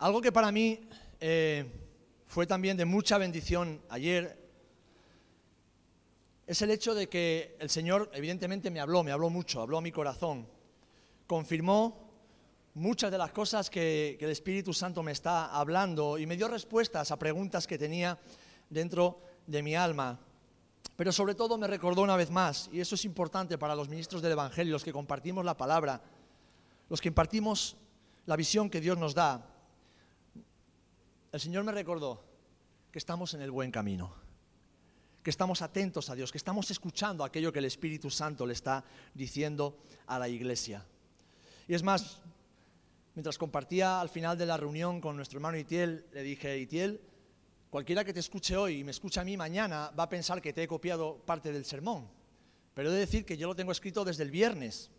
Algo que para mí eh, fue también de mucha bendición ayer es el hecho de que el Señor evidentemente me habló, me habló mucho, habló a mi corazón, confirmó muchas de las cosas que, que el Espíritu Santo me está hablando y me dio respuestas a preguntas que tenía dentro de mi alma. Pero sobre todo me recordó una vez más, y eso es importante para los ministros del Evangelio, los que compartimos la palabra, los que impartimos la visión que Dios nos da. El Señor me recordó que estamos en el buen camino, que estamos atentos a Dios, que estamos escuchando aquello que el Espíritu Santo le está diciendo a la iglesia. Y es más, mientras compartía al final de la reunión con nuestro hermano Itiel, le dije, Itiel, Cualquiera que te escuche hoy y me escuche a mí mañana va a pensar que te he copiado parte del sermón. Pero he de decir que yo lo tengo escrito desde el viernes.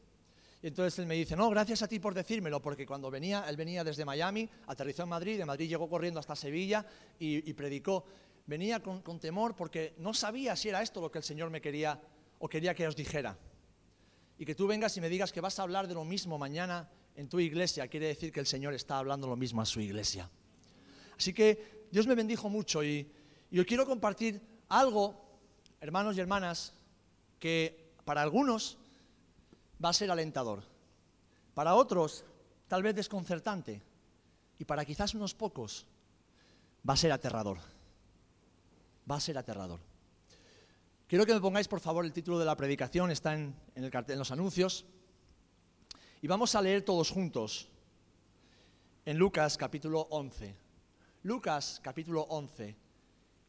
Y entonces él me dice, no, gracias a ti por decírmelo, porque cuando venía, él venía desde Miami, aterrizó en Madrid, de Madrid llegó corriendo hasta Sevilla y, predicó. Venía con, temor porque no sabía si era esto lo que el Señor me quería o quería que os dijera. Y que tú vengas y me digas que vas a hablar de lo mismo mañana en tu iglesia, quiere decir que el Señor está hablando lo mismo a su iglesia. Así que Dios me bendijo mucho y, yo quiero compartir algo, hermanos y hermanas, que para algunos va a ser alentador, para otros tal vez desconcertante y para quizás unos pocos va a ser aterrador. Va a ser aterrador. Quiero que me pongáis por favor el título de la predicación, está en, el cartel, en los anuncios, y vamos a leer todos juntos en Lucas capítulo 11. Lucas capítulo 11.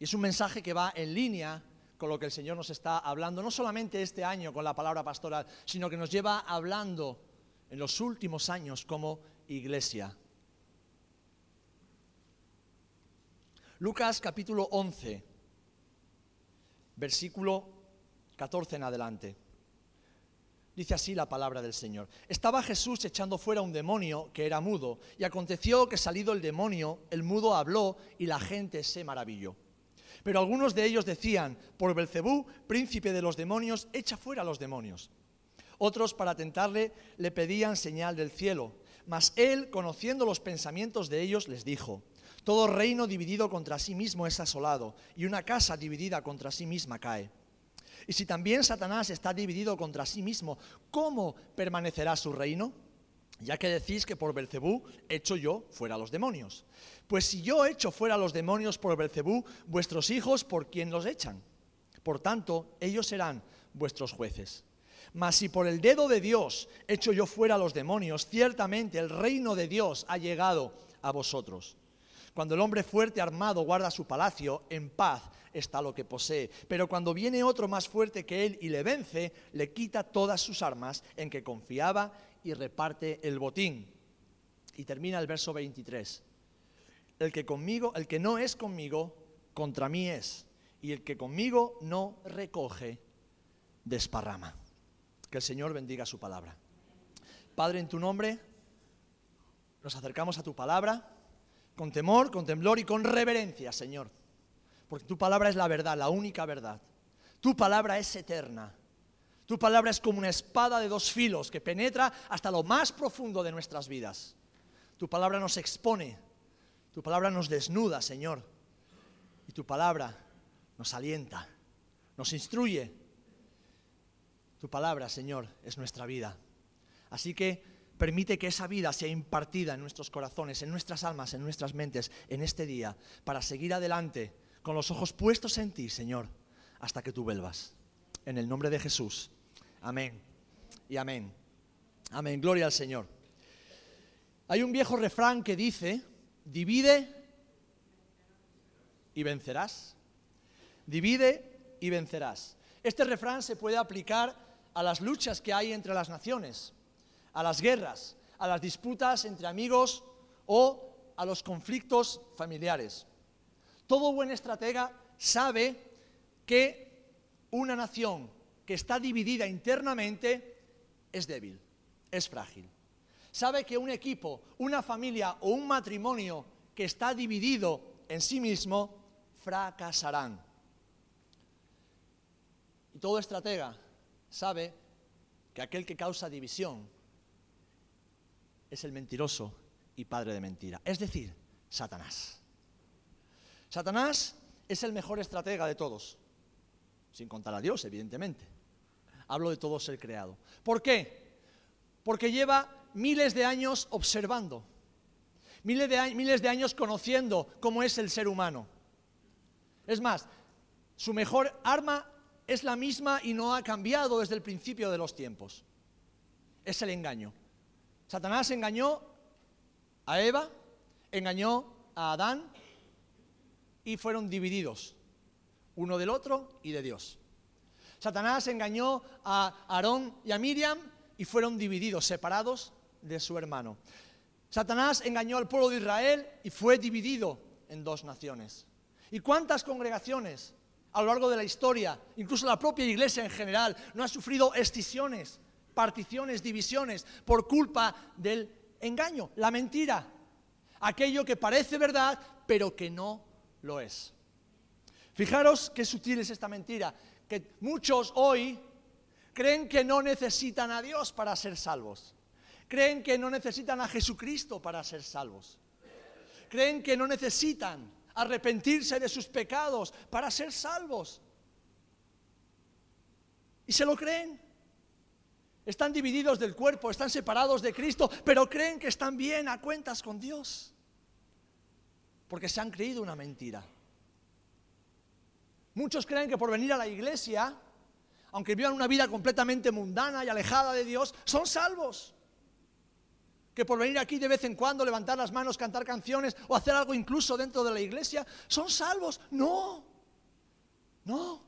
Y es un mensaje que va en línea con lo que el Señor nos está hablando, no solamente este año con la palabra pastoral, sino que nos lleva hablando en los últimos años como iglesia. Lucas capítulo 11, versículo 14 en adelante. Dice así la palabra del Señor. Estaba Jesús echando fuera un demonio que era mudo, y aconteció que salido el demonio, el mudo habló y la gente se maravilló. Pero algunos de ellos decían, por Belcebú, príncipe de los demonios, echa fuera a los demonios. Otros, para tentarle, le pedían señal del cielo. Mas él, conociendo los pensamientos de ellos, les dijo, todo reino dividido contra sí mismo es asolado, y una casa dividida contra sí misma cae. Y si también Satanás está dividido contra sí mismo, ¿cómo permanecerá su reino? Ya que decís que por Belcebú echo yo fuera los demonios. Pues si yo echo fuera los demonios por Belcebú, vuestros hijos, ¿por quién los echan? Por tanto, ellos serán vuestros jueces. Mas si por el dedo de Dios echo yo fuera los demonios, ciertamente el reino de Dios ha llegado a vosotros. Cuando el hombre fuerte armado guarda su palacio, en paz está lo que posee. Pero cuando viene otro más fuerte que él y le vence, le quita todas sus armas en que confiaba y reparte el botín. Y termina el verso 23. El que conmigo, el que no es conmigo, contra mí es. Y el que conmigo no recoge, desparrama. Que el Señor bendiga su palabra. Padre, en tu nombre, nos acercamos a tu palabra con temor, con temblor y con reverencia, Señor porque tu palabra es la verdad, la única verdad. Tu palabra es eterna. Tu palabra es como una espada de dos filos que penetra hasta lo más profundo de nuestras vidas. Tu palabra nos expone, tu palabra nos desnuda, Señor. Y tu palabra nos alienta, nos instruye. Tu palabra, Señor, es nuestra vida. Así que permite que esa vida sea impartida en nuestros corazones, en nuestras almas, en nuestras mentes, en este día, para seguir adelante con los ojos puestos en ti, Señor, hasta que tú vuelvas. En el nombre de Jesús. Amén. Y amén. Amén. Gloria al Señor. Hay un viejo refrán que dice, divide y vencerás. Divide y vencerás. Este refrán se puede aplicar a las luchas que hay entre las naciones, a las guerras, a las disputas entre amigos o a los conflictos familiares. Todo buen estratega sabe que una nación que está dividida internamente es débil, es frágil. Sabe que un equipo, una familia o un matrimonio que está dividido en sí mismo fracasarán. Y todo estratega sabe que aquel que causa división es el mentiroso y padre de mentira. Es decir, Satanás. Satanás es el mejor estratega de todos, sin contar a Dios, evidentemente. Hablo de todo ser creado. ¿Por qué? Porque lleva miles de años observando, miles de, miles de años conociendo cómo es el ser humano. Es más, su mejor arma es la misma y no ha cambiado desde el principio de los tiempos. Es el engaño. Satanás engañó a Eva, engañó a Adán y fueron divididos, uno del otro y de Dios. Satanás engañó a Aarón y a Miriam y fueron divididos, separados de su hermano. Satanás engañó al pueblo de Israel y fue dividido en dos naciones. ¿Y cuántas congregaciones a lo largo de la historia, incluso la propia iglesia en general, no ha sufrido escisiones, particiones, divisiones por culpa del engaño, la mentira, aquello que parece verdad, pero que no lo es. Fijaros qué sutil es esta mentira, que muchos hoy creen que no necesitan a Dios para ser salvos, creen que no necesitan a Jesucristo para ser salvos, creen que no necesitan arrepentirse de sus pecados para ser salvos. Y se lo creen. Están divididos del cuerpo, están separados de Cristo, pero creen que están bien a cuentas con Dios. Porque se han creído una mentira. Muchos creen que por venir a la iglesia, aunque vivan una vida completamente mundana y alejada de Dios, son salvos que por venir aquí de vez en cuando, levantar las manos, cantar canciones o hacer algo incluso dentro de la iglesia, son salvos. No, no,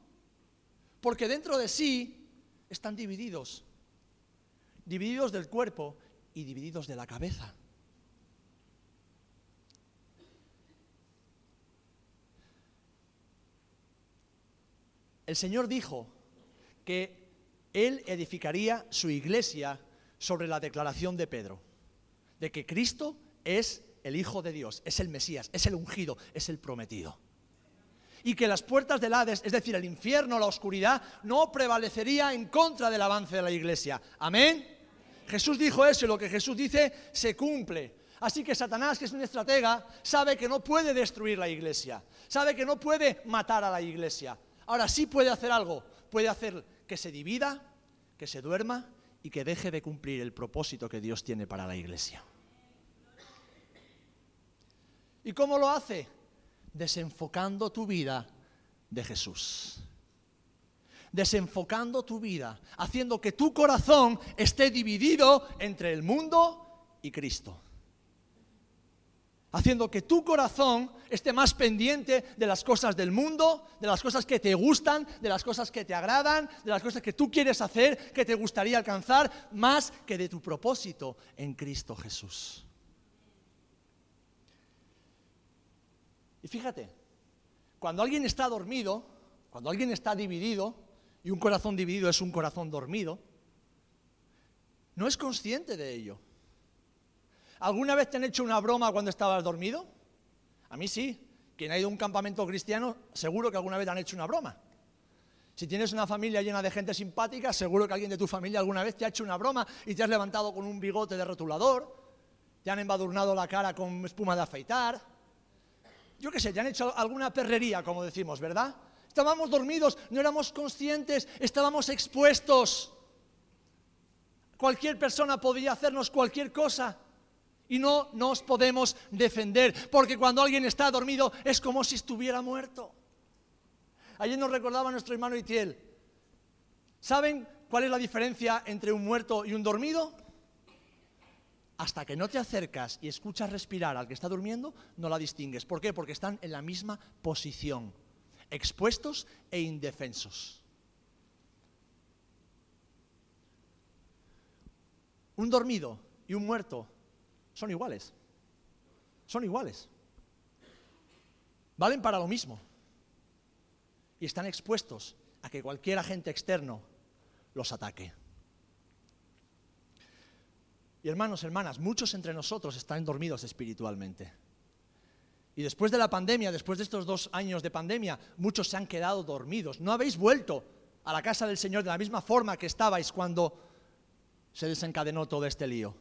porque dentro de sí están divididos, divididos del cuerpo y divididos de la cabeza. El Señor dijo que Él edificaría su iglesia sobre la declaración de Pedro de que Cristo es el Hijo de Dios, es el Mesías, es el ungido, es el prometido. Y que las puertas del Hades, es decir, el infierno, la oscuridad, no prevalecería en contra del avance de la iglesia. Amén. Jesús dijo eso y lo que Jesús dice se cumple. Así que Satanás, que es un estratega, sabe que no puede destruir la iglesia, sabe que no puede matar a la iglesia. Ahora sí puede hacer algo, puede hacer que se divida, que se duerma y que deje de cumplir el propósito que Dios tiene para la iglesia. ¿Y cómo lo hace? Desenfocando tu vida de Jesús. Desenfocando tu vida, haciendo que tu corazón esté dividido entre el mundo y Cristo haciendo que tu corazón esté más pendiente de las cosas del mundo, de las cosas que te gustan, de las cosas que te agradan, de las cosas que tú quieres hacer, que te gustaría alcanzar, más que de tu propósito en Cristo Jesús. Y fíjate, cuando alguien está dormido, cuando alguien está dividido, y un corazón dividido es un corazón dormido, no es consciente de ello. ¿Alguna vez te han hecho una broma cuando estabas dormido? A mí sí. Quien ha ido a un campamento cristiano, seguro que alguna vez te han hecho una broma. Si tienes una familia llena de gente simpática, seguro que alguien de tu familia alguna vez te ha hecho una broma y te has levantado con un bigote de rotulador, te han embadurnado la cara con espuma de afeitar. Yo qué sé, te han hecho alguna perrería, como decimos, ¿verdad? Estábamos dormidos, no éramos conscientes, estábamos expuestos. Cualquier persona podía hacernos cualquier cosa. Y no nos podemos defender, porque cuando alguien está dormido es como si estuviera muerto. Ayer nos recordaba nuestro hermano Itiel. ¿Saben cuál es la diferencia entre un muerto y un dormido? Hasta que no te acercas y escuchas respirar al que está durmiendo, no la distingues. ¿Por qué? Porque están en la misma posición, expuestos e indefensos. Un dormido y un muerto son iguales. Son iguales. Valen para lo mismo. Y están expuestos a que cualquier agente externo los ataque. Y hermanos, hermanas, muchos entre nosotros están dormidos espiritualmente. Y después de la pandemia, después de estos dos años de pandemia, muchos se han quedado dormidos. No habéis vuelto a la casa del Señor de la misma forma que estabais cuando se desencadenó todo este lío.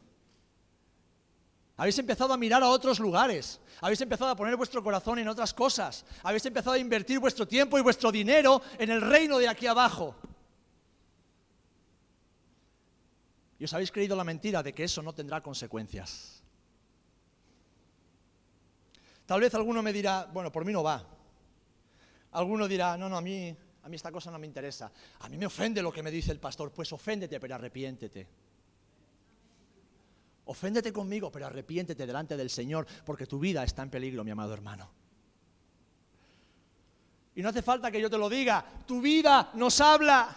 Habéis empezado a mirar a otros lugares. Habéis empezado a poner vuestro corazón en otras cosas. Habéis empezado a invertir vuestro tiempo y vuestro dinero en el reino de aquí abajo. Y os habéis creído la mentira de que eso no tendrá consecuencias. Tal vez alguno me dirá, bueno, por mí no va. Alguno dirá, no, no, a mí, a mí esta cosa no me interesa. A mí me ofende lo que me dice el pastor. Pues oféndete, pero arrepiéntete. Oféndete conmigo, pero arrepiéntete delante del Señor, porque tu vida está en peligro, mi amado hermano. Y no hace falta que yo te lo diga, tu vida nos habla.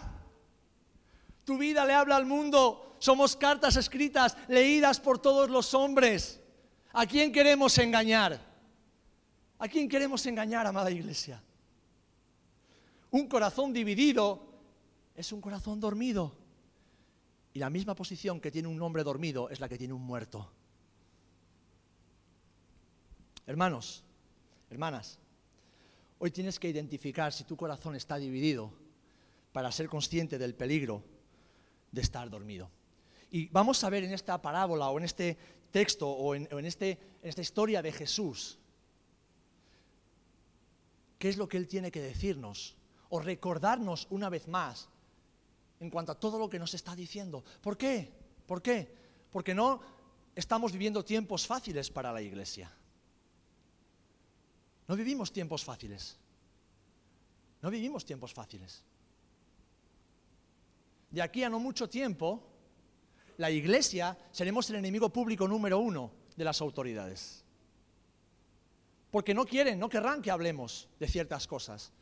Tu vida le habla al mundo. Somos cartas escritas, leídas por todos los hombres. ¿A quién queremos engañar? ¿A quién queremos engañar, amada iglesia? Un corazón dividido es un corazón dormido. Y la misma posición que tiene un hombre dormido es la que tiene un muerto. Hermanos, hermanas, hoy tienes que identificar si tu corazón está dividido para ser consciente del peligro de estar dormido. Y vamos a ver en esta parábola o en este texto o en, este, en esta historia de Jesús qué es lo que Él tiene que decirnos o recordarnos una vez más en cuanto a todo lo que nos está diciendo. ¿Por qué? ¿Por qué? Porque no estamos viviendo tiempos fáciles para la iglesia. No vivimos tiempos fáciles. No vivimos tiempos fáciles. De aquí a no mucho tiempo, la iglesia seremos el enemigo público número uno de las autoridades. Porque no quieren, no querrán que hablemos de ciertas cosas.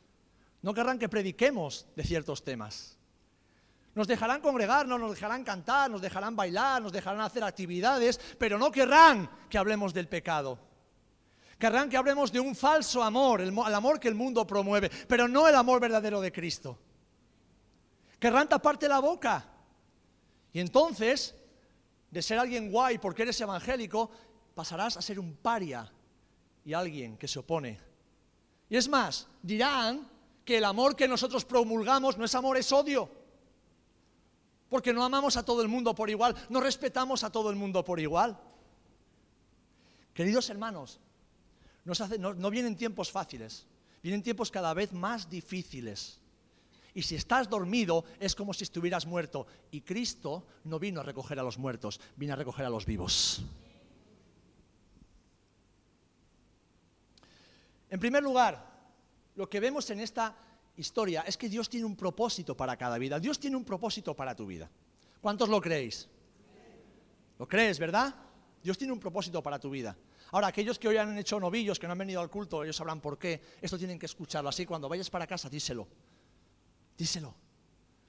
No querrán que prediquemos de ciertos temas. Nos dejarán congregarnos, nos dejarán cantar, nos dejarán bailar, nos dejarán hacer actividades, pero no querrán que hablemos del pecado. Querrán que hablemos de un falso amor, el, amor que el mundo promueve, pero no el amor verdadero de Cristo. Querrán taparte la boca. Y entonces, de ser alguien guay porque eres evangélico, pasarás a ser un paria y alguien que se opone. Y es más, dirán que el amor que nosotros promulgamos no es amor, es odio. Porque no amamos a todo el mundo por igual, no respetamos a todo el mundo por igual. Queridos hermanos, no, vienen tiempos fáciles, vienen tiempos cada vez más difíciles. Y si estás dormido es como si estuvieras muerto. Y Cristo no vino a recoger a los muertos, vino a recoger a los vivos. En primer lugar, lo que vemos en esta historia es que Dios tiene un propósito para cada vida. Dios tiene un propósito para tu vida. ¿Cuántos lo creéis? ¿Lo crees, verdad? Dios tiene un propósito para tu vida. Ahora, aquellos que hoy han hecho novillos, que no han venido al culto, ellos sabrán por qué. Esto tienen que escucharlo. Así, cuando vayas para casa, díselo. Díselo.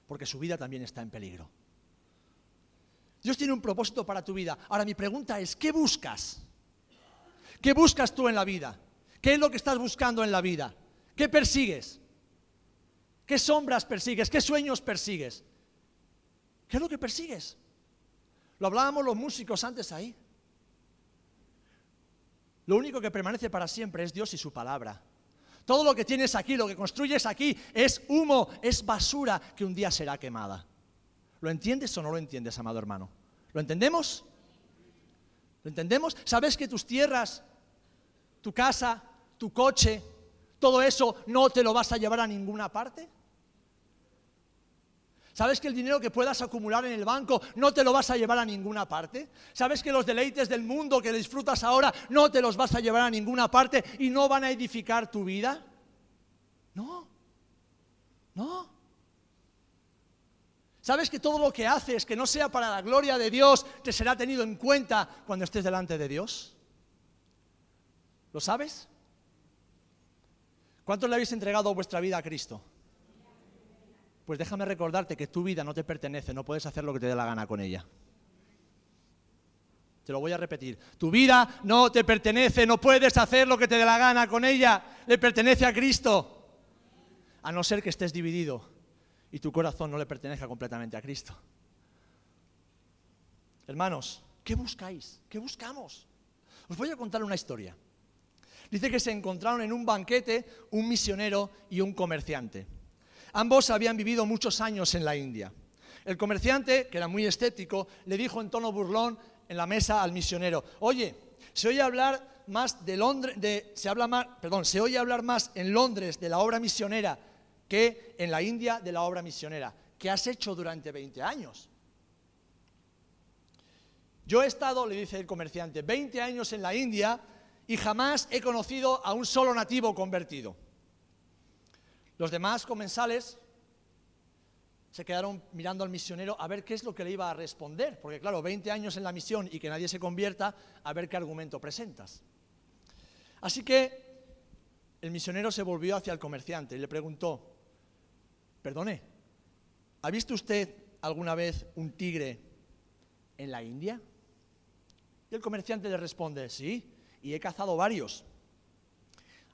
Porque su vida también está en peligro. Dios tiene un propósito para tu vida. Ahora, mi pregunta es, ¿qué buscas? ¿Qué buscas tú en la vida? ¿Qué es lo que estás buscando en la vida? ¿Qué persigues? ¿Qué sombras persigues? ¿Qué sueños persigues? ¿Qué es lo que persigues? Lo hablábamos los músicos antes ahí. Lo único que permanece para siempre es Dios y su palabra. Todo lo que tienes aquí, lo que construyes aquí, es humo, es basura que un día será quemada. ¿Lo entiendes o no lo entiendes, amado hermano? ¿Lo entendemos? ¿Lo entendemos? ¿Sabes que tus tierras, tu casa, tu coche, todo eso no te lo vas a llevar a ninguna parte? ¿Sabes que el dinero que puedas acumular en el banco no te lo vas a llevar a ninguna parte? ¿Sabes que los deleites del mundo que disfrutas ahora no te los vas a llevar a ninguna parte y no van a edificar tu vida? No, no. ¿Sabes que todo lo que haces que no sea para la gloria de Dios te será tenido en cuenta cuando estés delante de Dios? ¿Lo sabes? ¿Cuántos le habéis entregado vuestra vida a Cristo? Pues déjame recordarte que tu vida no te pertenece, no puedes hacer lo que te dé la gana con ella. Te lo voy a repetir. Tu vida no te pertenece, no puedes hacer lo que te dé la gana con ella. Le pertenece a Cristo. A no ser que estés dividido y tu corazón no le pertenezca completamente a Cristo. Hermanos, ¿qué buscáis? ¿Qué buscamos? Os voy a contar una historia. Dice que se encontraron en un banquete un misionero y un comerciante. Ambos habían vivido muchos años en la India. El comerciante, que era muy estético, le dijo en tono burlón, en la mesa al misionero, oye, se oye hablar más de Londres, de, se habla más, se oye hablar más en Londres de la obra misionera que en la India de la obra misionera. ¿Qué has hecho durante 20 años? Yo he estado, le dice el comerciante, 20 años en la India y jamás he conocido a un solo nativo convertido. Los demás comensales se quedaron mirando al misionero a ver qué es lo que le iba a responder, porque claro, 20 años en la misión y que nadie se convierta, a ver qué argumento presentas. Así que el misionero se volvió hacia el comerciante y le preguntó, perdone, ¿ha visto usted alguna vez un tigre en la India? Y el comerciante le responde, sí, y he cazado varios.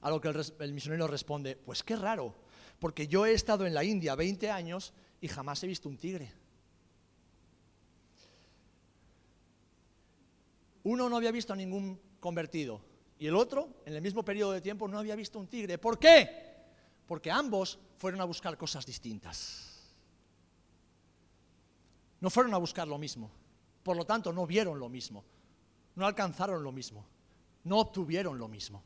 A lo que el, misionero responde, pues qué raro, porque yo he estado en la India 20 años y jamás he visto un tigre. Uno no había visto a ningún convertido y el otro, en el mismo periodo de tiempo, no había visto un tigre. ¿Por qué? Porque ambos fueron a buscar cosas distintas. No fueron a buscar lo mismo. Por lo tanto, no vieron lo mismo. No alcanzaron lo mismo. No obtuvieron lo mismo.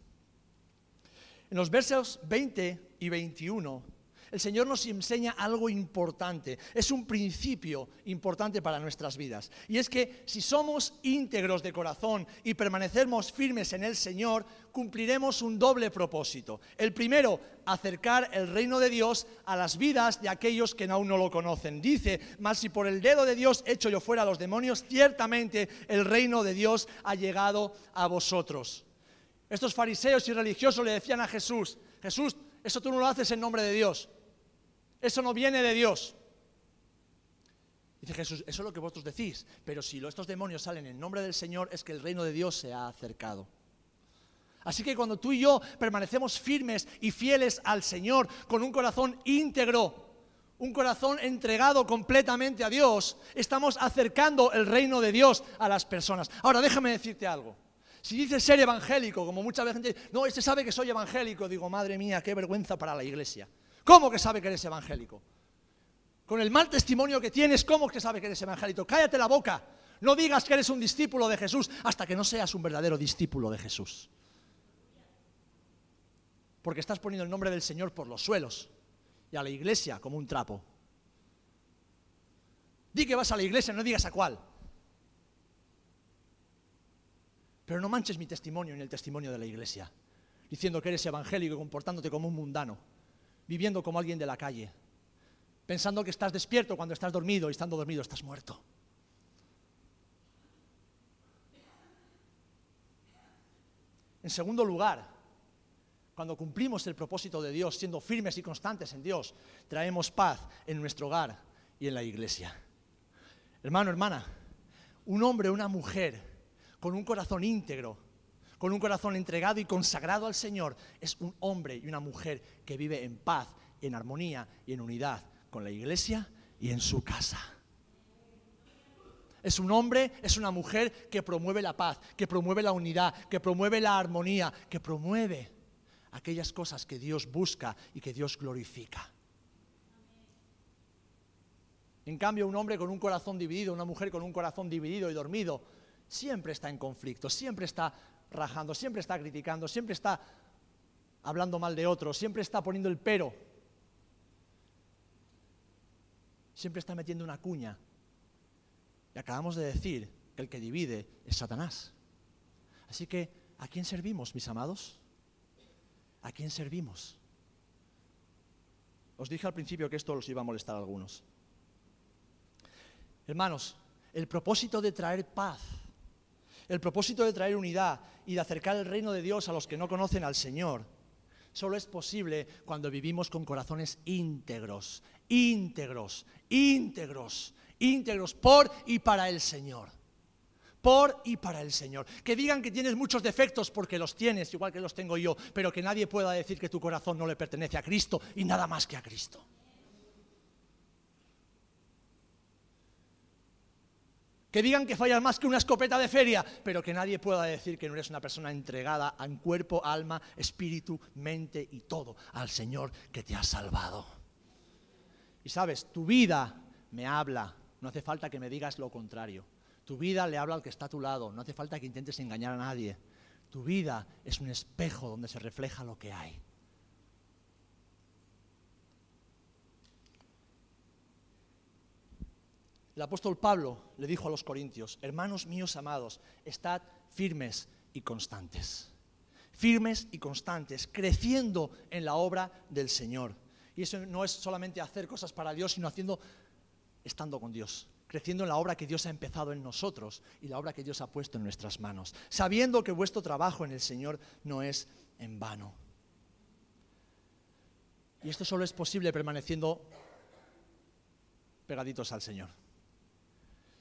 En los versos 20 y 21 el Señor nos enseña algo importante, es un principio importante para nuestras vidas. Y es que si somos íntegros de corazón y permanecemos firmes en el Señor, cumpliremos un doble propósito. El primero, acercar el reino de Dios a las vidas de aquellos que aún no lo conocen. Dice, mas si por el dedo de Dios echo yo fuera a los demonios, ciertamente el reino de Dios ha llegado a vosotros. Estos fariseos y religiosos le decían a Jesús, Jesús, eso tú no lo haces en nombre de Dios. Eso no viene de Dios. Dice Jesús, eso es lo que vosotros decís, pero si estos demonios salen en nombre del Señor es que el reino de Dios se ha acercado. Así que cuando tú y yo permanecemos firmes y fieles al Señor con un corazón íntegro, un corazón entregado completamente a Dios, estamos acercando el reino de Dios a las personas. Ahora déjame decirte algo. Si dices ser evangélico, como veces gente no, este sabe que soy evangélico, digo, madre mía, qué vergüenza para la iglesia. ¿Cómo que sabe que eres evangélico? Con el mal testimonio que tienes, ¿cómo que sabe que eres evangélico? Cállate la boca. No digas que eres un discípulo de Jesús hasta que no seas un verdadero discípulo de Jesús. Porque estás poniendo el nombre del Señor por los suelos y a la iglesia como un trapo. Di que vas a la iglesia, no digas a cuál. Pero no manches mi testimonio ni el testimonio de la iglesia, diciendo que eres evangélico y comportándote como un mundano viviendo como alguien de la calle, pensando que estás despierto cuando estás dormido y estando dormido estás muerto. En segundo lugar, cuando cumplimos el propósito de Dios, siendo firmes y constantes en Dios, traemos paz en nuestro hogar y en la iglesia. Hermano, hermana, un hombre una mujer con un corazón íntegro, con un corazón entregado y consagrado al Señor, es un hombre y una mujer que vive en paz, en armonía y en unidad con la iglesia y en su casa. Es un hombre, es una mujer que promueve la paz, que promueve la unidad, que promueve la armonía, que promueve aquellas cosas que Dios busca y que Dios glorifica. En cambio, un hombre con un corazón dividido, una mujer con un corazón dividido y dormido, siempre está en conflicto, siempre está rajando, siempre está criticando, siempre está hablando mal de otros, siempre está poniendo el pero, siempre está metiendo una cuña. Y acabamos de decir que el que divide es Satanás. Así que, ¿a quién servimos, mis amados? ¿A quién servimos? Os dije al principio que esto los iba a molestar a algunos. Hermanos, el propósito de traer paz el propósito de traer unidad y de acercar el reino de Dios a los que no conocen al Señor solo es posible cuando vivimos con corazones íntegros, íntegros, íntegros, íntegros por y para el Señor. Por y para el Señor. Que digan que tienes muchos defectos porque los tienes, igual que los tengo yo, pero que nadie pueda decir que tu corazón no le pertenece a Cristo y nada más que a Cristo. Que digan que fallas más que una escopeta de feria, pero que nadie pueda decir que no eres una persona entregada en cuerpo, alma, espíritu, mente y todo al Señor que te ha salvado. Y sabes, tu vida me habla, no hace falta que me digas lo contrario. Tu vida le habla al que está a tu lado. No hace falta que intentes engañar a nadie. Tu vida es un espejo donde se refleja lo que hay. El apóstol Pablo le dijo a los corintios, hermanos míos amados, estad firmes y constantes. Firmes y constantes, creciendo en la obra del Señor. Y eso no es solamente hacer cosas para Dios, sino haciendo, estando con Dios, creciendo en la obra que Dios ha empezado en nosotros y la obra que Dios ha puesto en nuestras manos, sabiendo que vuestro trabajo en el Señor no es en vano. Y esto solo es posible permaneciendo pegaditos al Señor.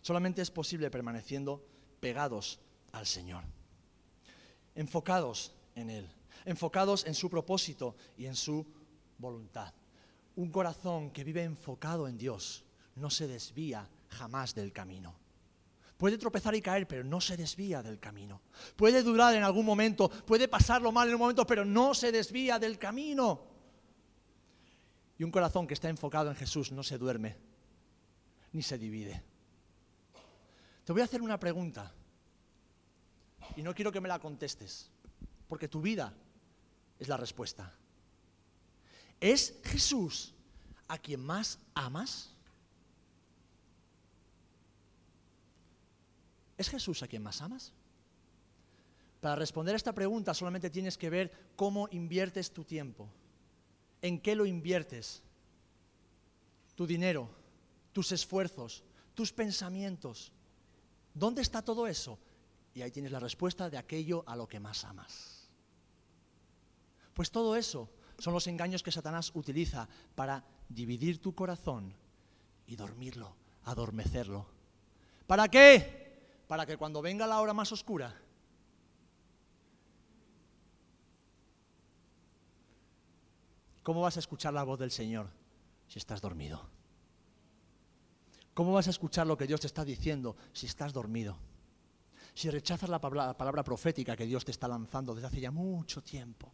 Solamente es posible permaneciendo pegados al Señor, enfocados en Él, enfocados en su propósito y en su voluntad. Un corazón que vive enfocado en Dios no se desvía jamás del camino. Puede tropezar y caer, pero no se desvía del camino. Puede durar en algún momento, puede pasarlo mal en un momento, pero no se desvía del camino. Y un corazón que está enfocado en Jesús no se duerme ni se divide. Te voy a hacer una pregunta y no quiero que me la contestes, porque tu vida es la respuesta. ¿Es Jesús a quien más amas? ¿Es Jesús a quien más amas? Para responder a esta pregunta solamente tienes que ver cómo inviertes tu tiempo, en qué lo inviertes, tu dinero, tus esfuerzos, tus pensamientos, ¿Dónde está todo eso? Y ahí tienes la respuesta de aquello a lo que más amas. Pues todo eso son los engaños que Satanás utiliza para dividir tu corazón y dormirlo, adormecerlo. ¿Para qué? Para que cuando venga la hora más oscura, ¿cómo vas a escuchar la voz del Señor si estás dormido? ¿Cómo vas a escuchar lo que Dios te está diciendo si estás dormido? Si rechazas la palabra, profética que Dios te está lanzando desde hace ya mucho tiempo.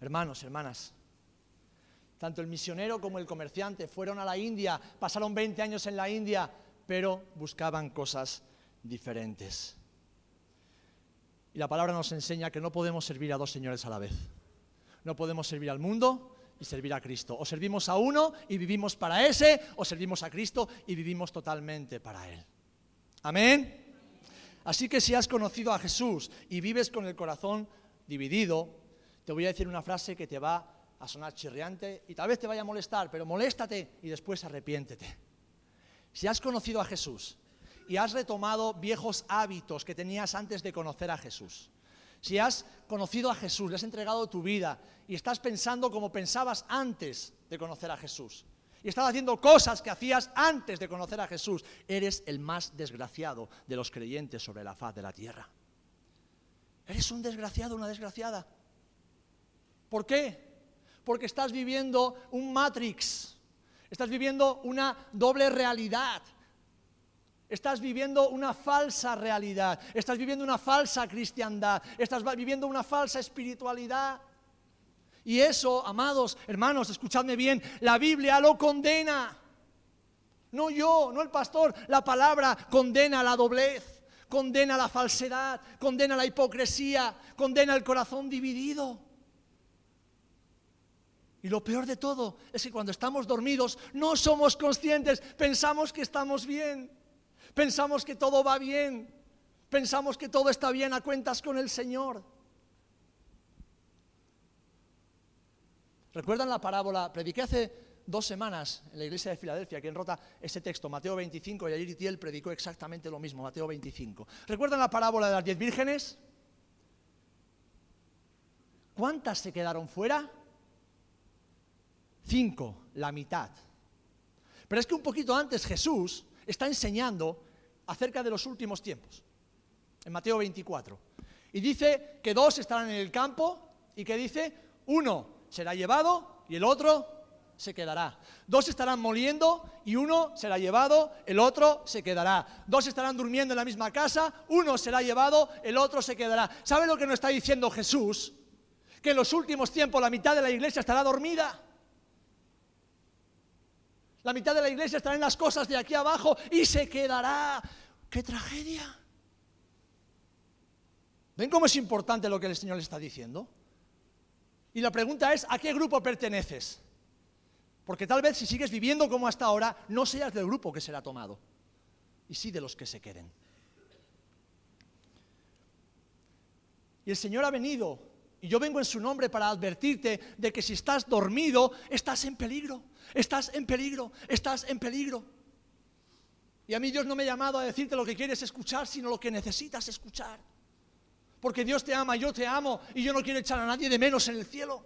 Hermanos, hermanas, tanto el misionero como el comerciante fueron a la India, pasaron 20 años en la India, pero buscaban cosas diferentes. Y la palabra nos enseña que no podemos servir a dos señores a la vez. No podemos servir al mundo y servir a Cristo. O servimos a uno y vivimos para ese, o servimos a Cristo y vivimos totalmente para Él. Amén. Así que si has conocido a Jesús y vives con el corazón dividido, te voy a decir una frase que te va a sonar chirriante y tal vez te vaya a molestar, pero moléstate y después arrepiéntete. Si has conocido a Jesús y has retomado viejos hábitos que tenías antes de conocer a Jesús, si has conocido a Jesús, le has entregado tu vida y estás pensando como pensabas antes de conocer a Jesús, y estás haciendo cosas que hacías antes de conocer a Jesús, eres el más desgraciado de los creyentes sobre la faz de la tierra. Eres un desgraciado, una desgraciada. ¿Por qué? Porque estás viviendo un Matrix, estás viviendo una doble realidad. Estás viviendo una falsa realidad, estás viviendo una falsa cristiandad, estás viviendo una falsa espiritualidad. Y eso, amados hermanos, escuchadme bien, la Biblia lo condena. No yo, no el pastor, la palabra condena la doblez, condena la falsedad, condena la hipocresía, condena el corazón dividido. Y lo peor de todo es que cuando estamos dormidos no somos conscientes, pensamos que estamos bien. Pensamos que todo va bien. Pensamos que todo está bien a cuentas con el Señor. ¿Recuerdan la parábola? Prediqué hace dos semanas en la iglesia de Filadelfia, que enrota ese texto, Mateo 25, y ayer Itiel predicó exactamente lo mismo, Mateo 25. ¿Recuerdan la parábola de las diez vírgenes? ¿Cuántas se quedaron fuera? Cinco, la mitad. Pero es que un poquito antes Jesús está enseñando acerca de los últimos tiempos, en Mateo 24. Y dice que dos estarán en el campo y que dice, uno será llevado y el otro se quedará. Dos estarán moliendo y uno será llevado, el otro se quedará. Dos estarán durmiendo en la misma casa, uno será llevado, el otro se quedará. ¿Sabe lo que nos está diciendo Jesús? Que en los últimos tiempos la mitad de la iglesia estará dormida. La mitad de la iglesia estará en las cosas de aquí abajo y se quedará. ¡Qué tragedia! ¿Ven cómo es importante lo que el Señor le está diciendo? Y la pregunta es, ¿a qué grupo perteneces? Porque tal vez si sigues viviendo como hasta ahora, no seas del grupo que será tomado, y sí de los que se queden. Y el Señor ha venido, y yo vengo en su nombre para advertirte de que si estás dormido, estás en peligro, estás en peligro, estás en peligro. Y a mí Dios no me ha llamado a decirte lo que quieres escuchar, sino lo que necesitas escuchar. Porque Dios te ama, yo te amo, y yo no quiero echar a nadie de menos en el cielo.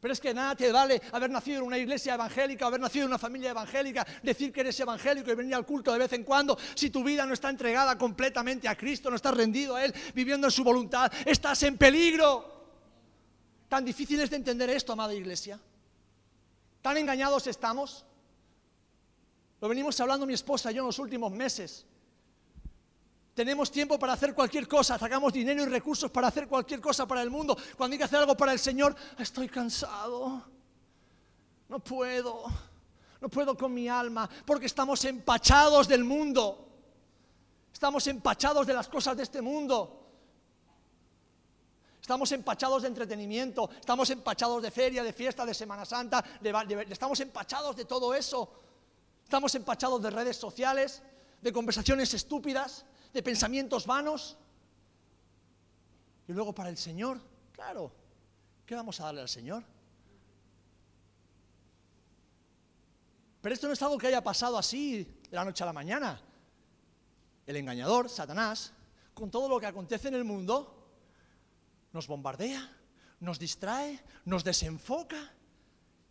Pero es que nada te vale haber nacido en una iglesia evangélica, haber nacido en una familia evangélica, decir que eres evangélico y venir al culto de vez en cuando, si tu vida no está entregada completamente a Cristo, no estás rendido a Él, viviendo en su voluntad, estás en peligro. Tan difícil es de entender esto, amada iglesia. Tan engañados estamos. Lo venimos hablando mi esposa y yo en los últimos meses. Tenemos tiempo para hacer cualquier cosa, sacamos dinero y recursos para hacer cualquier cosa para el mundo. Cuando hay que hacer algo para el Señor, estoy cansado. No puedo. No puedo con mi alma porque estamos empachados del mundo. Estamos empachados de las cosas de este mundo. Estamos empachados de entretenimiento, estamos empachados de feria, de fiesta, de Semana Santa, estamos empachados de todo eso. Estamos empachados de redes sociales, de conversaciones estúpidas, de pensamientos vanos. Y luego para el Señor, claro, ¿qué vamos a darle al Señor? Pero esto no es algo que haya pasado así de la noche a la mañana. El engañador, Satanás, con todo lo que acontece en el mundo, nos bombardea, nos distrae, nos desenfoca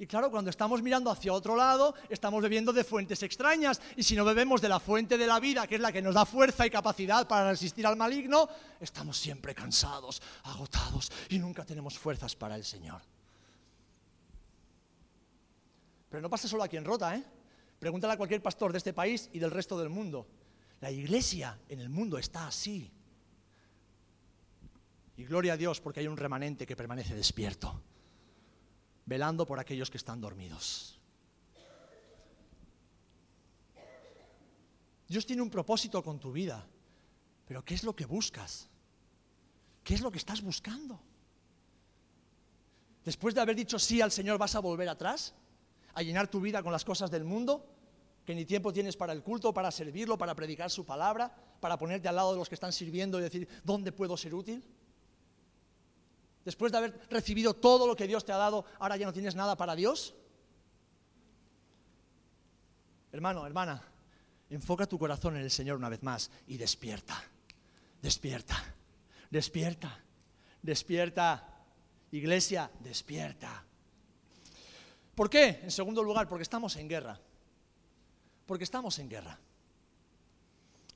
y claro, cuando estamos mirando hacia otro lado, estamos bebiendo de fuentes extrañas. Y si no bebemos de la fuente de la vida, que es la que nos da fuerza y capacidad para resistir al maligno, estamos siempre cansados, agotados y nunca tenemos fuerzas para el Señor. Pero no pasa solo aquí en Rota, ¿eh? Pregúntale a cualquier pastor de este país y del resto del mundo. La iglesia en el mundo está así. Y gloria a Dios porque hay un remanente que permanece despierto velando por aquellos que están dormidos. Dios tiene un propósito con tu vida, pero ¿qué es lo que buscas? ¿Qué es lo que estás buscando? Después de haber dicho sí al Señor, ¿vas a volver atrás? ¿A llenar tu vida con las cosas del mundo? ¿Que ni tiempo tienes para el culto, para servirlo, para predicar su palabra, para ponerte al lado de los que están sirviendo y decir, ¿dónde puedo ser útil? Después de haber recibido todo lo que Dios te ha dado, ahora ya no tienes nada para Dios. Hermano, hermana, enfoca tu corazón en el Señor una vez más y despierta, despierta, despierta, despierta. Iglesia, despierta. ¿Por qué? En segundo lugar, porque estamos en guerra. Porque estamos en guerra.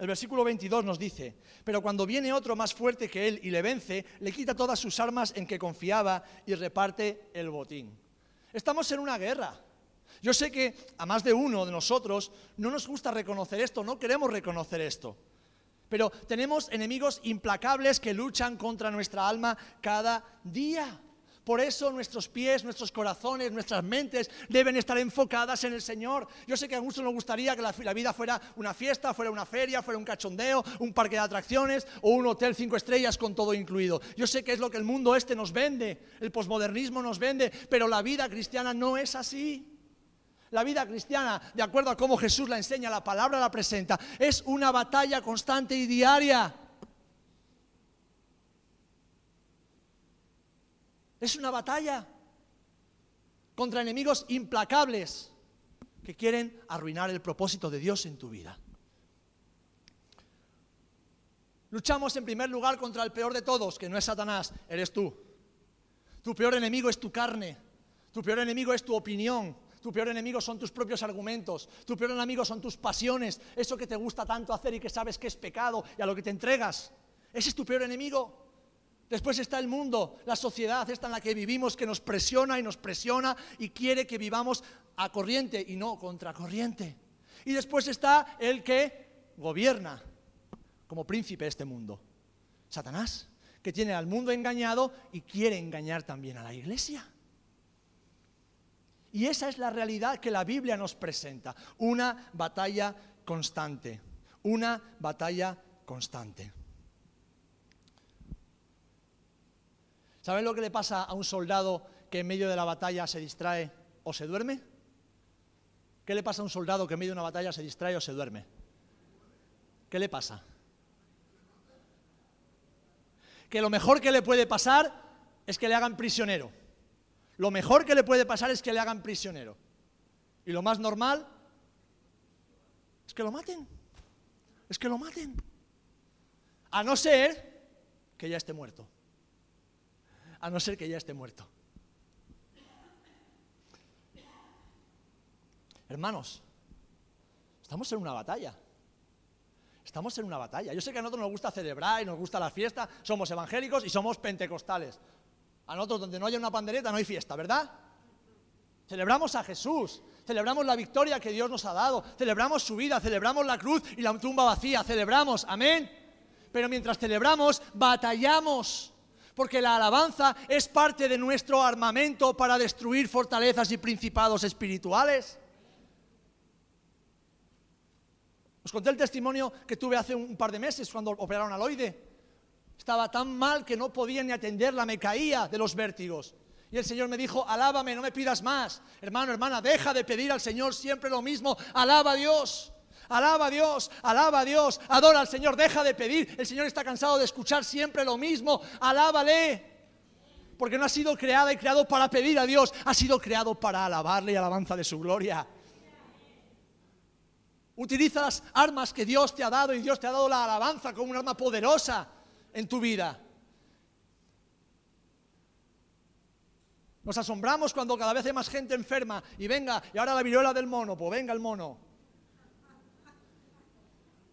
El versículo 22 nos dice, pero cuando viene otro más fuerte que él y le vence, le quita todas sus armas en que confiaba y reparte el botín. Estamos en una guerra. Yo sé que a más de uno de nosotros no nos gusta reconocer esto, no queremos reconocer esto. Pero tenemos enemigos implacables que luchan contra nuestra alma cada día. Por eso nuestros pies, nuestros corazones, nuestras mentes deben estar enfocadas en el Señor. Yo sé que a muchos nos gustaría que la, vida fuera una fiesta, fuera una feria, fuera un cachondeo, un parque de atracciones o un hotel cinco estrellas con todo incluido. Yo sé que es lo que el mundo este nos vende, el posmodernismo nos vende, pero la vida cristiana no es así. La vida cristiana, de acuerdo a cómo Jesús la enseña, la palabra la presenta, es una batalla constante y diaria. Es una batalla contra enemigos implacables que quieren arruinar el propósito de Dios en tu vida. Luchamos en primer lugar contra el peor de todos, que no es Satanás, eres tú. Tu peor enemigo es tu carne, tu peor enemigo es tu opinión, tu peor enemigo son tus propios argumentos, tu peor enemigo son tus pasiones, eso que te gusta tanto hacer y que sabes que es pecado y a lo que te entregas. Ese es tu peor enemigo. Después está el mundo, la sociedad esta en la que vivimos que nos presiona y nos presiona y quiere que vivamos a corriente y no contracorriente. Y después está el que gobierna como príncipe este mundo, Satanás, que tiene al mundo engañado y quiere engañar también a la iglesia. Y esa es la realidad que la Biblia nos presenta. Una batalla constante. Una batalla constante. ¿Saben lo que le pasa a un soldado que en medio de la batalla se distrae o se duerme? ¿Qué le pasa a un soldado que en medio de una batalla se distrae o se duerme? ¿Qué le pasa? Que lo mejor que le puede pasar es que le hagan prisionero. Lo mejor que le puede pasar es que le hagan prisionero. Y lo más normal es que lo maten. Es que lo maten. A no ser que ya esté muerto a no ser que ya esté muerto. Hermanos, estamos en una batalla. Estamos en una batalla. Yo sé que a nosotros nos gusta celebrar y nos gusta la fiesta, somos evangélicos y somos pentecostales. A nosotros donde no haya una pandereta no hay fiesta, ¿verdad? Celebramos a Jesús, celebramos la victoria que Dios nos ha dado, celebramos su vida, celebramos la cruz y la tumba vacía, celebramos, amén. Pero mientras celebramos, batallamos porque la alabanza es parte de nuestro armamento para destruir fortalezas y principados espirituales. Os conté el testimonio que tuve hace un par de meses cuando operaron al oide. Estaba tan mal que no podía ni atenderla, me caía de los vértigos. Y el Señor me dijo, alábame, no me pidas más. Hermano, hermana, deja de pedir al Señor siempre lo mismo, alaba a Dios. Alaba a Dios, alaba a Dios, adora al Señor, deja de pedir. El Señor está cansado de escuchar siempre lo mismo. Alábale. Porque no ha sido creada y creado para pedir a Dios, ha sido creado para alabarle y alabanza de su gloria. Utiliza las armas que Dios te ha dado y Dios te ha dado la alabanza como un arma poderosa en tu vida. Nos asombramos cuando cada vez hay más gente enferma y venga, y ahora la viruela del mono, pues venga el mono.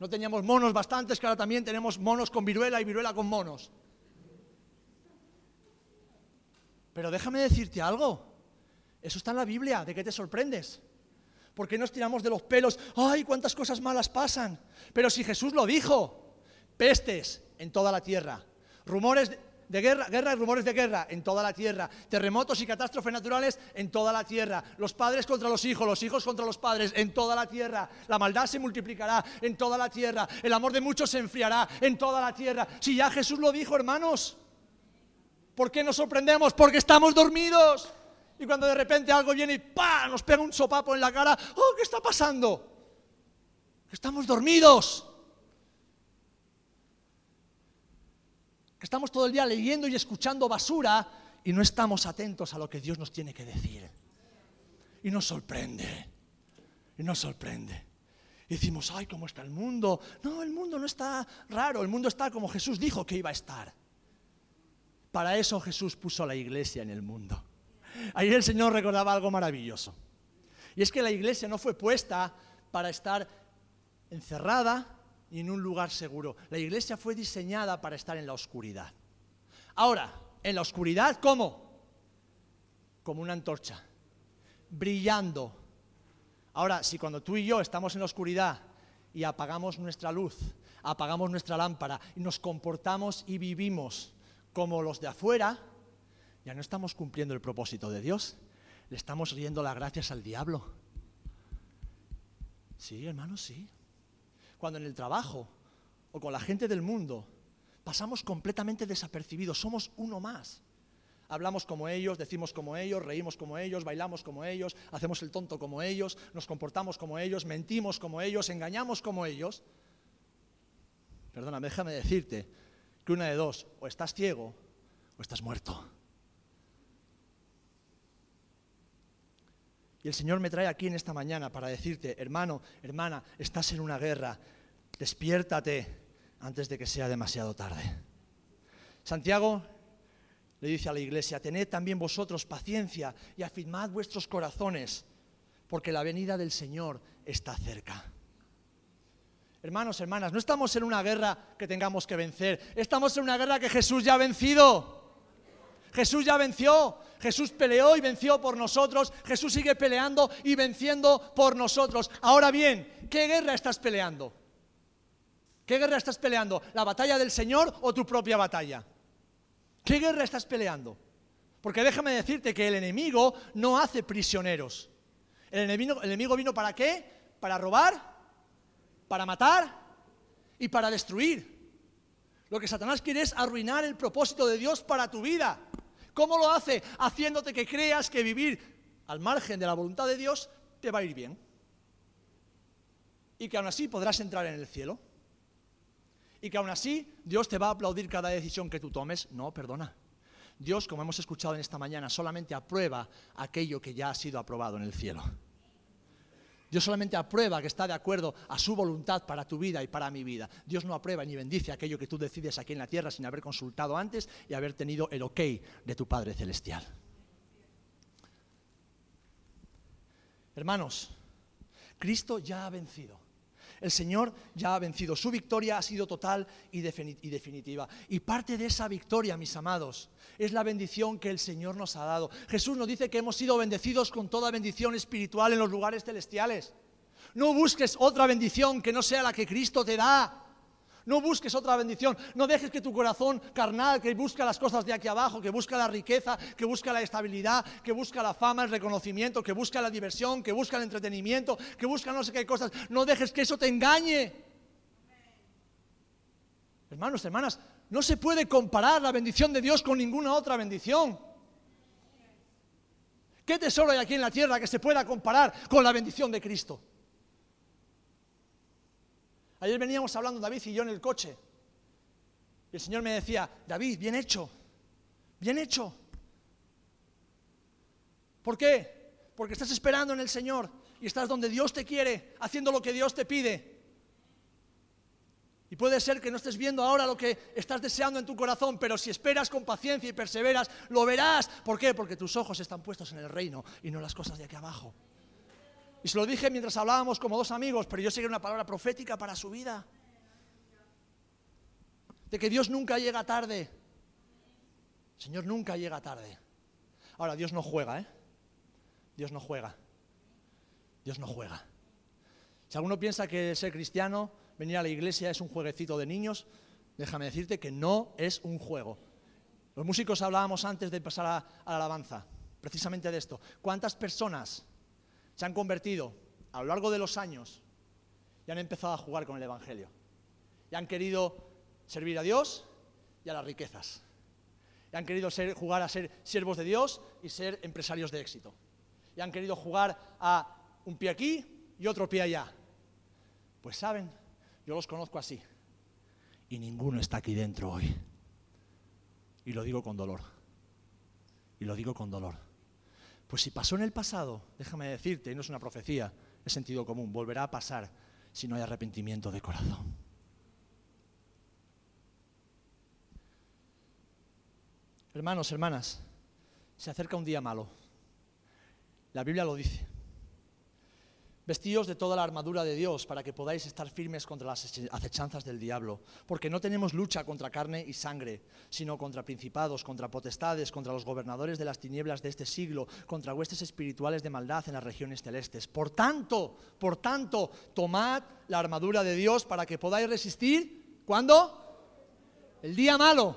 No teníamos monos bastantes, que ahora también tenemos monos con viruela y viruela con monos. Pero déjame decirte algo. Eso está en la Biblia. ¿De qué te sorprendes? ¿Por qué nos tiramos de los pelos? ¡Ay, cuántas cosas malas pasan! Pero si Jesús lo dijo, pestes en toda la tierra, rumores guerra, guerra y rumores de guerra en toda la tierra, terremotos y catástrofes naturales en toda la tierra, los padres contra los hijos, los hijos contra los padres en toda la tierra, la maldad se multiplicará en toda la tierra, el amor de muchos se enfriará en toda la tierra. Si ya Jesús lo dijo, hermanos, ¿por qué nos sorprendemos? Porque estamos dormidos. Y cuando de repente algo viene y ¡pa! nos pega un sopapo en la cara, ¡oh, qué está pasando! Estamos dormidos. Estamos todo el día leyendo y escuchando basura y no estamos atentos a lo que Dios nos tiene que decir. Y nos sorprende, y nos sorprende. Y decimos, ay, ¿cómo está el mundo? No, el mundo no está raro, el mundo está como Jesús dijo que iba a estar. Para eso Jesús puso la iglesia en el mundo. Ahí el Señor recordaba algo maravilloso. Y es que la iglesia no fue puesta para estar encerrada y en un lugar seguro. La iglesia fue diseñada para estar en la oscuridad. Ahora, en la oscuridad, ¿cómo? Como una antorcha, brillando. Ahora, si cuando tú y yo estamos en la oscuridad y apagamos nuestra luz, apagamos nuestra lámpara y nos comportamos y vivimos como los de afuera, ya no estamos cumpliendo el propósito de Dios, le estamos riendo las gracias al diablo. Sí, hermano, sí cuando en el trabajo o con la gente del mundo pasamos completamente desapercibidos, somos uno más. Hablamos como ellos, decimos como ellos, reímos como ellos, bailamos como ellos, hacemos el tonto como ellos, nos comportamos como ellos, mentimos como ellos, engañamos como ellos. Perdona, déjame decirte que una de dos, o estás ciego o estás muerto. Y el Señor me trae aquí en esta mañana para decirte, hermano, hermana, estás en una guerra, despiértate antes de que sea demasiado tarde. Santiago le dice a la iglesia, tened también vosotros paciencia y afirmad vuestros corazones, porque la venida del Señor está cerca. Hermanos, hermanas, no estamos en una guerra que tengamos que vencer, estamos en una guerra que Jesús ya ha vencido. Jesús ya venció, Jesús peleó y venció por nosotros, Jesús sigue peleando y venciendo por nosotros. Ahora bien, ¿qué guerra estás peleando? ¿Qué guerra estás peleando? ¿La batalla del Señor o tu propia batalla? ¿Qué guerra estás peleando? Porque déjame decirte que el enemigo no hace prisioneros. El enemigo, vino para qué? Para robar, para matar y para destruir. Lo que Satanás quiere es arruinar el propósito de Dios para tu vida. ¿Cómo lo hace? Haciéndote que creas que vivir al margen de la voluntad de Dios te va a ir bien. Y que aún así podrás entrar en el cielo. Y que aún así Dios te va a aplaudir cada decisión que tú tomes. No, perdona. Dios, como hemos escuchado en esta mañana, solamente aprueba aquello que ya ha sido aprobado en el cielo. Dios solamente aprueba que está de acuerdo a su voluntad para tu vida y para mi vida. Dios no aprueba ni bendice aquello que tú decides aquí en la tierra sin haber consultado antes y haber tenido el ok de tu Padre Celestial. Hermanos, Cristo ya ha vencido. El Señor ya ha vencido. Su victoria ha sido total y, definitiva. Y parte de esa victoria, mis amados, es la bendición que el Señor nos ha dado. Jesús nos dice que hemos sido bendecidos con toda bendición espiritual en los lugares celestiales. No busques otra bendición que no sea la que Cristo te da. No busques otra bendición. No dejes que tu corazón carnal, que busca las cosas de aquí abajo, que busca la riqueza, que busca la estabilidad, que busca la fama, el reconocimiento, que busca la diversión, que busca el entretenimiento, que busca no sé qué cosas. No dejes que eso te engañe. Hermanos, hermanas, no se puede comparar la bendición de Dios con ninguna otra bendición. ¿Qué tesoro hay aquí en la tierra que se pueda comparar con la bendición de Cristo? Ayer veníamos hablando David y yo en el coche. Y el Señor me decía, David, bien hecho, bien hecho. ¿Por qué? Porque estás esperando en el Señor y estás donde Dios te quiere, haciendo lo que Dios te pide. Y puede ser que no estés viendo ahora lo que estás deseando en tu corazón, pero si esperas con paciencia y perseveras, lo verás. ¿Por qué? Porque tus ojos están puestos en el reino y no las cosas de aquí abajo. Y se lo dije mientras hablábamos como dos amigos, pero yo sé que era una palabra profética para su vida. De que Dios nunca llega tarde. Señor nunca llega tarde. Ahora, Dios no juega, ¿eh? Dios no juega. Dios no juega. Si alguno piensa que ser cristiano, venir a la iglesia es un jueguecito de niños, déjame decirte que no es un juego. Los músicos hablábamos antes de pasar a, a la alabanza, precisamente de esto. ¿Cuántas personas se han convertido a lo largo de los años y han empezado a jugar con el Evangelio. Y han querido servir a Dios y a las riquezas. Y han querido jugar a ser siervos de Dios y ser empresarios de éxito. Y han querido jugar a un pie aquí y otro pie allá. Pues saben, yo los conozco así. Y ninguno está aquí dentro hoy. Y lo digo con dolor. Y lo digo con dolor. Pues si pasó en el pasado, déjame decirte, no es una profecía, es sentido común, volverá a pasar si no hay arrepentimiento de corazón. Hermanos, hermanas, se acerca un día malo. La Biblia lo dice. Vestíos de toda la armadura de Dios para que podáis estar firmes contra las acechanzas del diablo, porque no tenemos lucha contra carne y sangre, sino contra principados, contra potestades, contra los gobernadores de las tinieblas de este siglo, contra huestes espirituales de maldad en las regiones celestes. Por tanto, por tanto, tomad la armadura de Dios para que podáis resistir. ¿Cuándo? El día malo.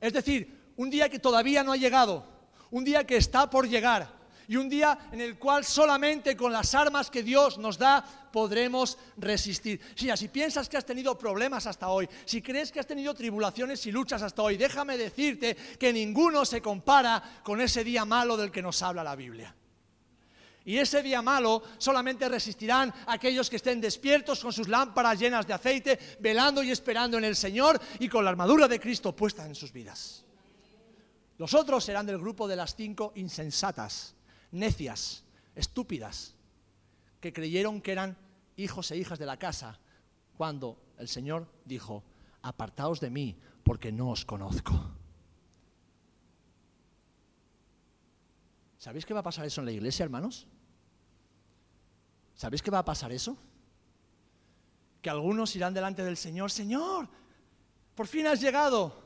Es decir, un día que todavía no ha llegado, un día que está por llegar y un día en el cual solamente con las armas que Dios nos da podremos resistir. Si si piensas que has tenido problemas hasta hoy, si crees que has tenido tribulaciones y luchas hasta hoy, déjame decirte que ninguno se compara con ese día malo del que nos habla la Biblia. Y ese día malo solamente resistirán aquellos que estén despiertos con sus lámparas llenas de aceite, velando y esperando en el Señor y con la armadura de Cristo puesta en sus vidas. Los otros serán del grupo de las cinco insensatas necias, estúpidas, que creyeron que eran hijos e hijas de la casa, cuando el Señor dijo, apartaos de mí, porque no os conozco. ¿Sabéis qué va a pasar eso en la iglesia, hermanos? ¿Sabéis qué va a pasar eso? Que algunos irán delante del Señor, Señor, por fin has llegado.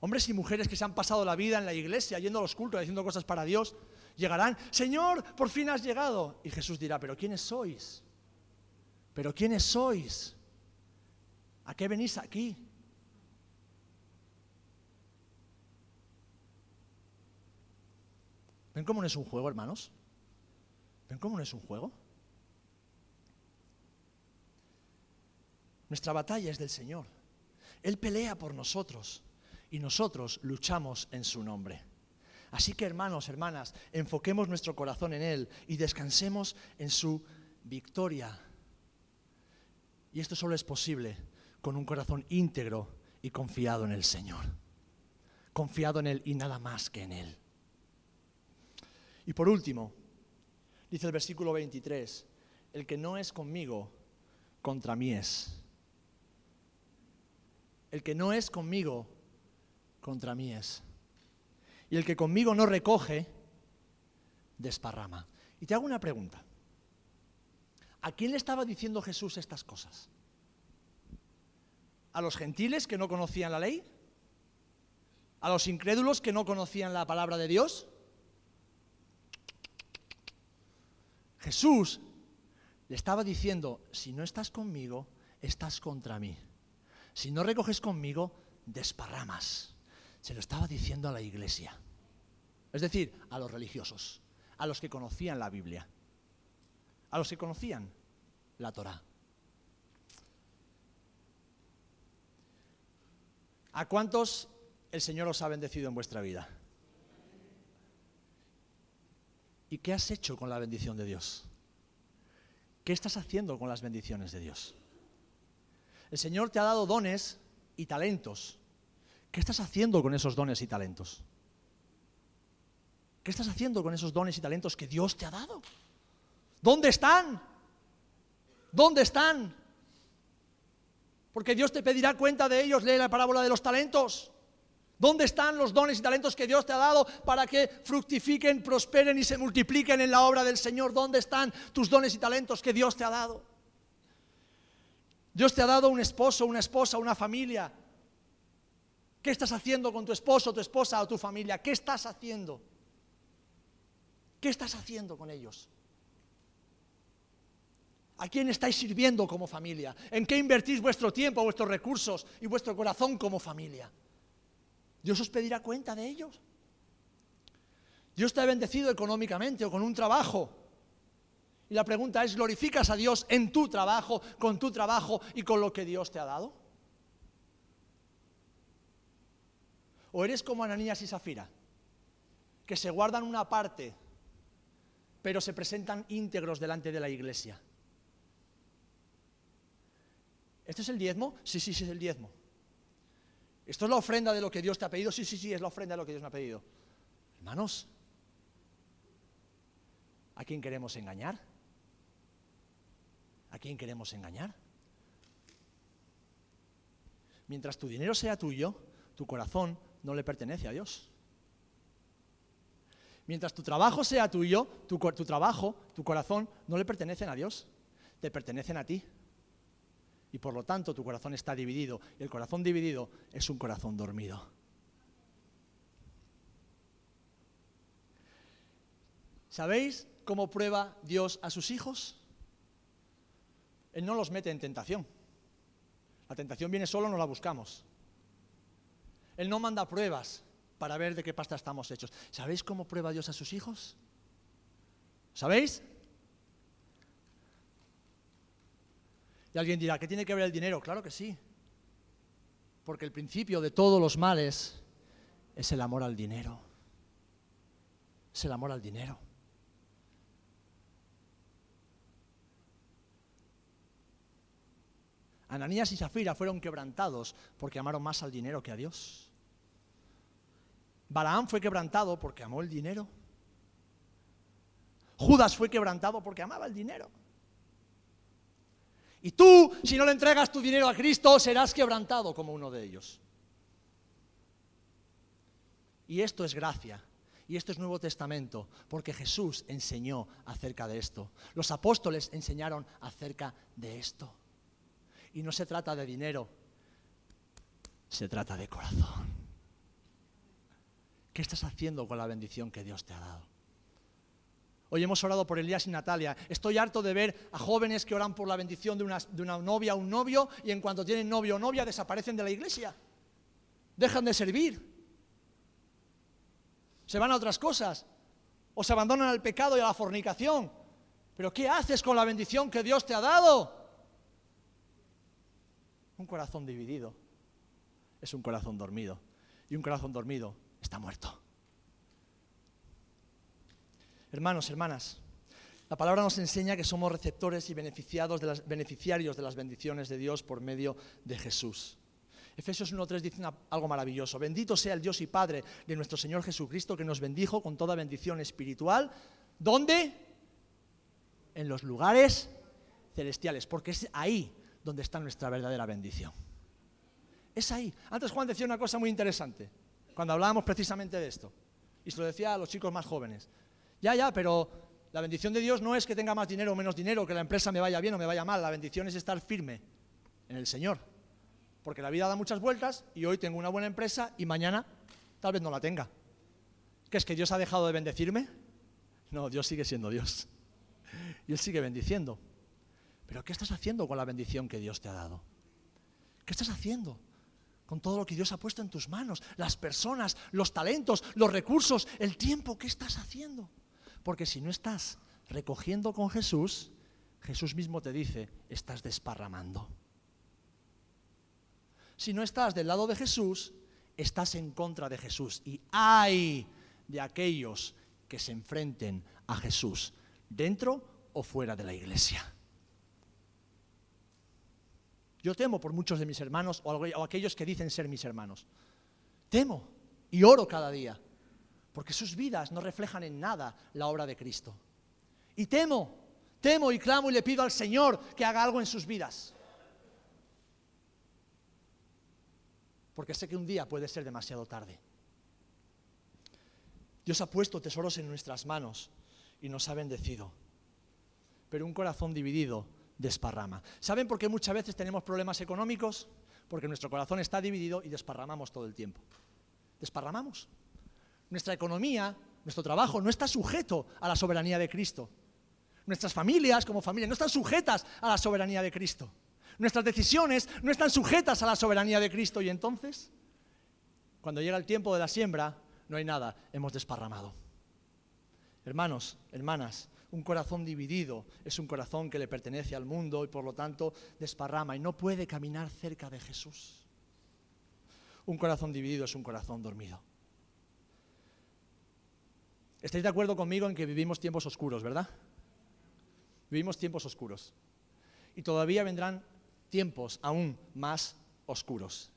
Hombres y mujeres que se han pasado la vida en la iglesia, yendo a los cultos, haciendo cosas para Dios, llegarán, Señor, por fin has llegado. Y Jesús dirá, pero ¿quiénes sois? ¿Pero quiénes sois? ¿A qué venís aquí? ¿Ven cómo no es un juego, hermanos? ¿Ven cómo no es un juego? Nuestra batalla es del Señor. Él pelea por nosotros y nosotros luchamos en su nombre. Así que hermanos, hermanas, enfoquemos nuestro corazón en Él y descansemos en su victoria. Y esto solo es posible con un corazón íntegro y confiado en el Señor. Confiado en Él y nada más que en Él. Y por último, dice el versículo 23, el que no es conmigo, contra mí es. El que no es conmigo, contra mí es. Y el que conmigo no recoge, desparrama. Y te hago una pregunta. ¿A quién le estaba diciendo Jesús estas cosas? ¿A los gentiles que no conocían la ley? ¿A los incrédulos que no conocían la palabra de Dios? Jesús le estaba diciendo, si no estás conmigo, estás contra mí. Si no recoges conmigo, desparramas. Se lo estaba diciendo a la iglesia. Es decir, a los religiosos, a los que conocían la Biblia, a los que conocían la Torá. ¿A cuántos el Señor os ha bendecido en vuestra vida? ¿Y qué has hecho con la bendición de Dios? ¿Qué estás haciendo con las bendiciones de Dios? El Señor te ha dado dones y talentos. ¿Qué estás haciendo con esos dones y talentos? ¿Qué estás haciendo con esos dones y talentos que Dios te ha dado? ¿Dónde están? ¿Dónde están? Porque Dios te pedirá cuenta de ellos. Lee la parábola de los talentos. ¿Dónde están los dones y talentos que Dios te ha dado para que fructifiquen, prosperen y se multipliquen en la obra del Señor? ¿Dónde están tus dones y talentos que Dios te ha dado? Dios te ha dado un esposo, una esposa, una familia. ¿Qué estás haciendo con tu esposo, tu esposa o tu familia? ¿Qué estás haciendo? ¿Qué estás haciendo con ellos? ¿A quién estáis sirviendo como familia? ¿En qué invertís vuestro tiempo, vuestros recursos y vuestro corazón como familia? Dios os pedirá cuenta de ellos. Dios te ha bendecido económicamente o con un trabajo. Y la pregunta es, ¿glorificas a Dios en tu trabajo, con tu trabajo y con lo que Dios te ha dado? ¿O eres como Ananías y Zafira, que se guardan una parte, pero se presentan íntegros delante de la iglesia? ¿Esto es el diezmo? Sí, sí, sí, es el diezmo. ¿Esto es la ofrenda de lo que Dios te ha pedido? Sí, sí, sí, es la ofrenda de lo que Dios me ha pedido. Hermanos, ¿a quién queremos engañar? ¿A quién queremos engañar? Mientras tu dinero sea tuyo, tu corazón no le pertenece a Dios. Mientras tu trabajo sea tuyo, tu, tu, trabajo, tu corazón, no le pertenecen a Dios, te pertenecen a ti. Y por lo tanto tu corazón está dividido. Y el corazón dividido es un corazón dormido. ¿Sabéis cómo prueba Dios a sus hijos? Él no los mete en tentación. La tentación viene solo, no la buscamos. Él no manda pruebas para ver de qué pasta estamos hechos. ¿Sabéis cómo prueba Dios a sus hijos? ¿Sabéis? Y alguien dirá, ¿qué tiene que ver el dinero? Claro que sí. Porque el principio de todos los males es el amor al dinero. Es el amor al dinero. Ananías y Zafira fueron quebrantados porque amaron más al dinero que a Dios. Balaam fue quebrantado porque amó el dinero. Judas fue quebrantado porque amaba el dinero. Y tú, si no le entregas tu dinero a Cristo, serás quebrantado como uno de ellos. Y esto es gracia. Y esto es Nuevo Testamento, porque Jesús enseñó acerca de esto. Los apóstoles enseñaron acerca de esto. Y no se trata de dinero, se trata de corazón. ¿Qué estás haciendo con la bendición que Dios te ha dado? Hoy hemos orado por Elías y Natalia. Estoy harto de ver a jóvenes que oran por la bendición de una, de una novia o un novio y en cuanto tienen novio o novia desaparecen de la iglesia. Dejan de servir. Se van a otras cosas. o se abandonan al pecado y a la fornicación. Pero ¿qué haces con la bendición que Dios te ha dado? Un corazón dividido es un corazón dormido. Y un corazón dormido está muerto. Hermanos, hermanas, la palabra nos enseña que somos receptores y beneficiados de las, beneficiarios de las bendiciones de Dios por medio de Jesús. Efesios 1.3 dice algo maravilloso. Bendito sea el Dios y Padre de nuestro Señor Jesucristo que nos bendijo con toda bendición espiritual. ¿Dónde? En los lugares celestiales, porque es ahí donde está nuestra verdadera bendición. Es ahí. Antes Juan decía una cosa muy interesante, cuando hablábamos precisamente de esto. Y se lo decía a los chicos más jóvenes. Ya, ya, pero la bendición de Dios no es que tenga más dinero o menos dinero, que la empresa me vaya bien o me vaya mal. La bendición es estar firme en el Señor. Porque la vida da muchas vueltas y hoy tengo una buena empresa y mañana tal vez no la tenga. ¿Qué es que Dios ha dejado de bendecirme? No, Dios sigue siendo Dios. Y Él sigue bendiciendo. Pero ¿qué estás haciendo con la bendición que Dios te ha dado? ¿Qué estás haciendo con todo lo que Dios ha puesto en tus manos? Las personas, los talentos, los recursos, el tiempo, ¿qué estás haciendo? Porque si no estás recogiendo con Jesús, Jesús mismo te dice, estás desparramando. Si no estás del lado de Jesús, estás en contra de Jesús. Y hay de aquellos que se enfrenten a Jesús, dentro o fuera de la iglesia. Yo temo por muchos de mis hermanos o aquellos que dicen ser mis hermanos. Temo y oro cada día porque sus vidas no reflejan en nada la obra de Cristo. Y temo, temo y clamo y le pido al Señor que haga algo en sus vidas. Porque sé que un día puede ser demasiado tarde. Dios ha puesto tesoros en nuestras manos y nos ha bendecido. Pero un corazón dividido desparrama. ¿Saben por qué muchas veces tenemos problemas económicos? Porque nuestro corazón está dividido y desparramamos todo el tiempo. Desparramamos. Nuestra economía, nuestro trabajo no está sujeto a la soberanía de Cristo. Nuestras familias como familia no están sujetas a la soberanía de Cristo. Nuestras decisiones no están sujetas a la soberanía de Cristo. Y entonces, cuando llega el tiempo de la siembra, no hay nada, hemos desparramado. Hermanos, hermanas, un corazón dividido es un corazón que le pertenece al mundo y por lo tanto desparrama y no puede caminar cerca de Jesús. Un corazón dividido es un corazón dormido. ¿Estáis de acuerdo conmigo en que vivimos tiempos oscuros, verdad? Vivimos tiempos oscuros. Y todavía vendrán tiempos aún más oscuros.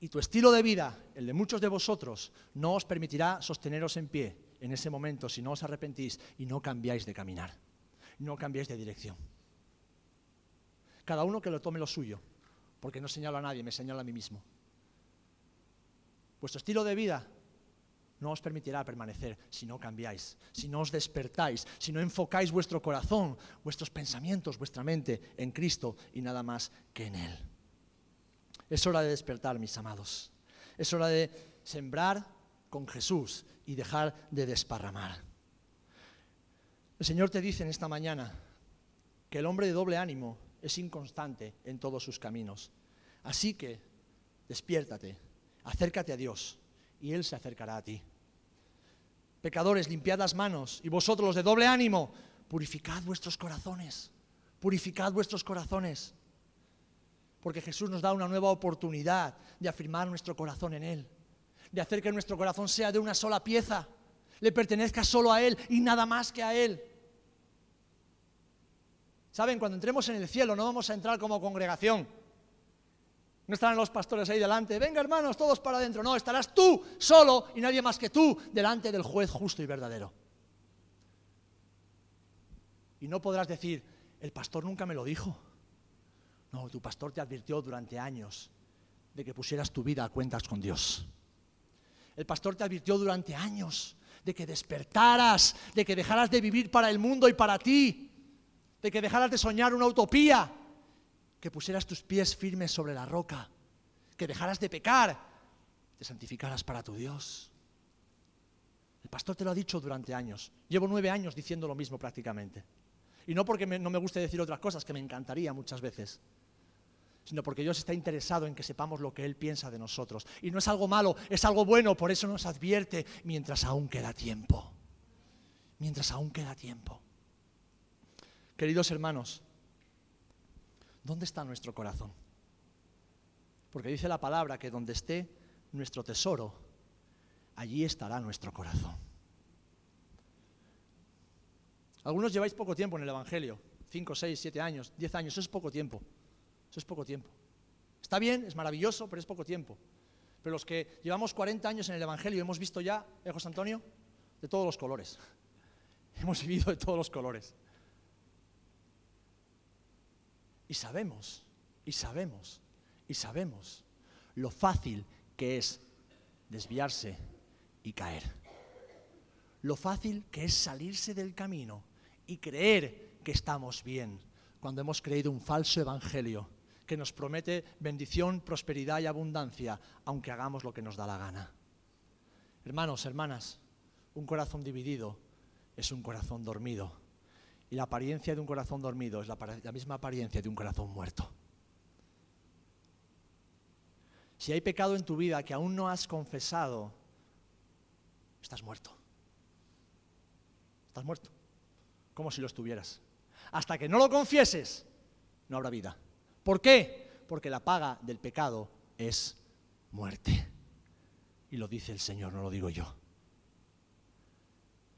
Y tu estilo de vida, el de muchos de vosotros, no os permitirá sosteneros en pie en ese momento si no os arrepentís y no cambiáis de caminar, no cambiáis de dirección. Cada uno que lo tome lo suyo, porque no señalo a nadie, me señalo a mí mismo. Vuestro estilo de vida no os permitirá permanecer si no cambiáis, si no os despertáis, si no enfocáis vuestro corazón, vuestros pensamientos, vuestra mente en Cristo y nada más que en Él. Es hora de despertar, mis amados. Es hora de sembrar con Jesús y dejar de desparramar. El Señor te dice en esta mañana que el hombre de doble ánimo es inconstante en todos sus caminos. Así que despiértate, acércate a Dios y Él se acercará a ti. Pecadores, limpiad las manos, y vosotros los de doble ánimo, purificad vuestros corazones, purificad vuestros corazones. Porque Jesús nos da una nueva oportunidad de afirmar nuestro corazón en Él, de hacer que nuestro corazón sea de una sola pieza, le pertenezca solo a Él y nada más que a Él. Saben, cuando entremos en el cielo no vamos a entrar como congregación no estarán los pastores ahí delante, venga hermanos, todos para adentro. No, estarás tú solo y nadie más que tú delante del juez justo y verdadero. Y no podrás decir, el pastor nunca me lo dijo. No, tu pastor te advirtió durante años de que pusieras tu vida a cuentas con Dios. El pastor te advirtió durante años de que despertaras, de que dejaras de vivir para el mundo y para ti, de que dejaras de soñar una utopía que pusieras tus pies firmes sobre la roca, que dejaras de pecar, te santificaras para tu Dios. El pastor te lo ha dicho durante años. Llevo nueve años diciendo lo mismo prácticamente. Y no porque no me guste decir otras cosas, que me encantaría muchas veces, sino porque Dios está interesado en que sepamos lo que Él piensa de nosotros. Y no es algo malo, es algo bueno, por eso nos advierte mientras aún queda tiempo. mientras aún queda tiempo. Queridos hermanos, ¿dónde está nuestro corazón? Porque dice la palabra que donde esté nuestro tesoro, allí estará nuestro corazón. Algunos lleváis poco tiempo en el Evangelio, 5, 6, 7 años, 10 años, eso es poco tiempo. Eso es poco tiempo. Está bien, es maravilloso, pero es poco tiempo. Pero los que llevamos 40 años en el Evangelio hemos visto ya, ¿eh, José Antonio? De todos los colores. Hemos vivido de todos los colores. Y sabemos, y sabemos, y sabemos lo fácil que es desviarse y caer. Lo fácil que es salirse del camino y creer que estamos bien cuando hemos creído un falso evangelio que nos promete bendición, prosperidad y abundancia, aunque hagamos lo que nos da la gana. Hermanos, hermanas, un corazón dividido es un corazón dormido. Y la apariencia de un corazón dormido es la, misma apariencia de un corazón muerto. Si hay pecado en tu vida que aún no has confesado, estás muerto. Estás muerto. Como si lo estuvieras. Hasta que no lo confieses, no habrá vida. ¿Por qué? Porque la paga del pecado es muerte. Y lo dice el Señor, no lo digo yo.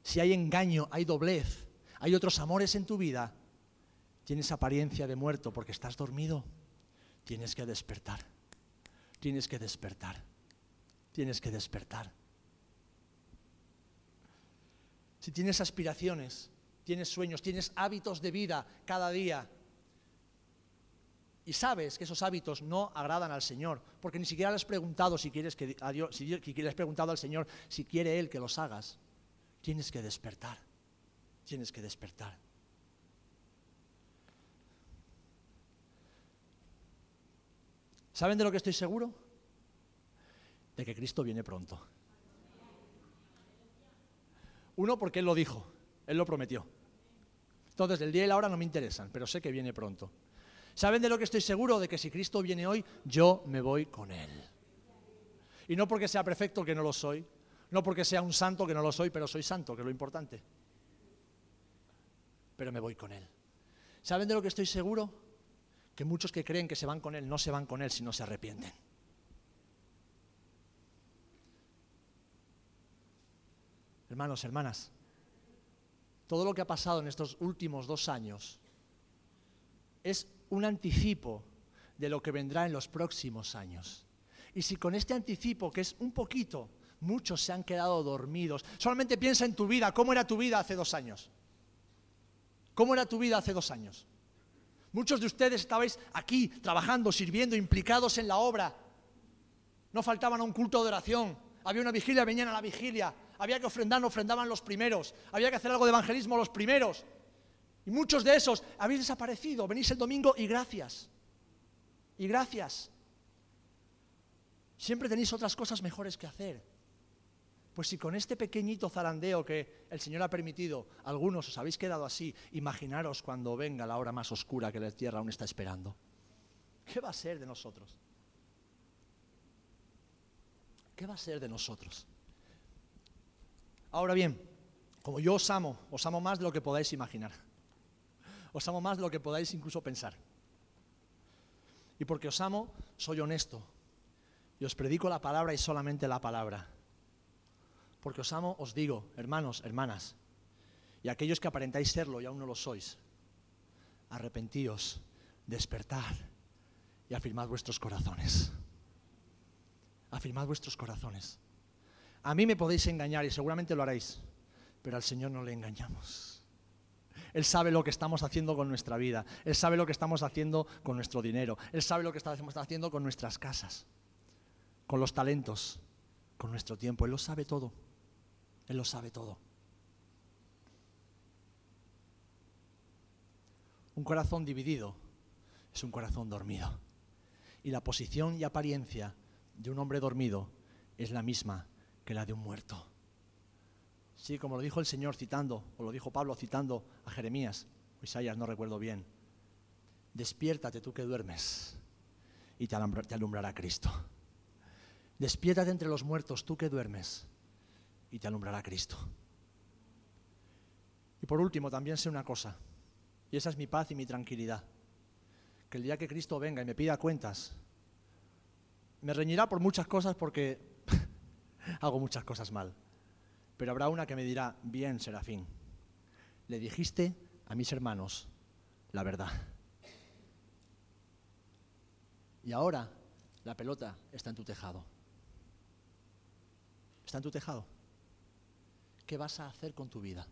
Si hay engaño, hay doblez, hay otros amores en tu vida, tienes apariencia de muerto porque estás dormido. Tienes que despertar. Tienes que despertar. Tienes que despertar. Si tienes aspiraciones, tienes sueños, tienes hábitos de vida cada día, y sabes que esos hábitos no agradan al Señor, porque ni siquiera le has preguntado si quieres que si le has preguntado al Señor si quiere Él que los hagas, tienes que despertar, tienes que despertar. ¿Saben de lo que estoy seguro? De que Cristo viene pronto. Uno, porque Él lo dijo, Él lo prometió. Entonces, el día y la hora no me interesan, pero sé que viene pronto. ¿Saben de lo que estoy seguro? De que si Cristo viene hoy, yo me voy con Él. Y no porque sea perfecto, que no lo soy. No porque sea un santo, que no lo soy, pero soy santo, que es lo importante. Pero me voy con Él. ¿Saben de lo que estoy seguro? Que muchos que creen que se van con Él no se van con Él si no se arrepienten. Hermanos, hermanas, todo lo que ha pasado en estos últimos dos años es un anticipo de lo que vendrá en los próximos años. Y si con este anticipo, que es un poquito, muchos se han quedado dormidos, solamente piensa en tu vida, ¿cómo era tu vida hace dos años? ¿Cómo era tu vida hace dos años? Muchos de ustedes estabais aquí trabajando, sirviendo, implicados en la obra. No faltaban a un culto de oración. Había una vigilia, venían a la vigilia. Había que ofrendar, ofrendaban los primeros. Había que hacer algo de evangelismo los primeros. Y muchos de esos habéis desaparecido. Venís el domingo y gracias. Y gracias. Siempre tenéis otras cosas mejores que hacer. Pues si con este pequeñito zarandeo que el Señor ha permitido, algunos os habéis quedado así, imaginaros cuando venga la hora más oscura que la tierra aún está esperando. ¿Qué va a ser de nosotros? ¿Qué va a ser de nosotros? Ahora bien, como yo os amo, os amo más de lo que podáis imaginar os amo más de lo que podáis incluso pensar. Y porque os amo, soy honesto. Y os predico la palabra y solamente la palabra. Porque os amo, os digo, hermanos, hermanas, y aquellos que aparentáis serlo y aún no lo sois, arrepentíos, despertad y afirmad vuestros corazones. Afirmad vuestros corazones. A mí me podéis engañar y seguramente lo haréis, pero al Señor no le engañamos. Él sabe lo que estamos haciendo con nuestra vida. Él sabe lo que estamos haciendo con nuestro dinero. Él sabe lo que estamos haciendo con nuestras casas, con los talentos, con nuestro tiempo. Él lo sabe todo. Él lo sabe todo. Un corazón dividido es un corazón dormido. Y la posición y apariencia de un hombre dormido es la misma que la de un muerto. Sí, como lo dijo el Señor citando, o lo dijo Pablo citando a Jeremías, o Isaías, no recuerdo bien. Despiértate tú que duermes y te alumbrará Cristo. Despiértate entre los muertos tú que duermes y te alumbrará Cristo. Y por último, también sé una cosa, y esa es mi paz y mi tranquilidad, que el día que Cristo venga y me pida cuentas, me reñirá por muchas cosas porque hago muchas cosas mal, pero habrá una que me dirá, bien, Serafín, le dijiste a mis hermanos la verdad. Y ahora la pelota está en tu tejado. Está en tu tejado. ¿Qué vas a hacer con tu vida?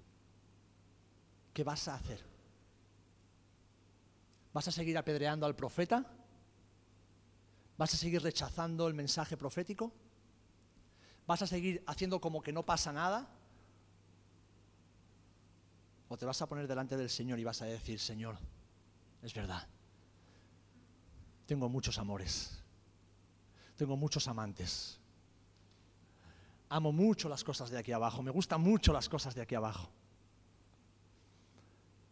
¿Qué vas a hacer? ¿Vas a seguir apedreando al profeta? ¿Vas a seguir rechazando el mensaje profético? ¿Vas a seguir haciendo como que no pasa nada? ¿O te vas a poner delante del Señor y vas a decir, Señor, es verdad, tengo muchos amores, tengo muchos amantes, amo mucho las cosas de aquí abajo, me gustan mucho las cosas de aquí abajo.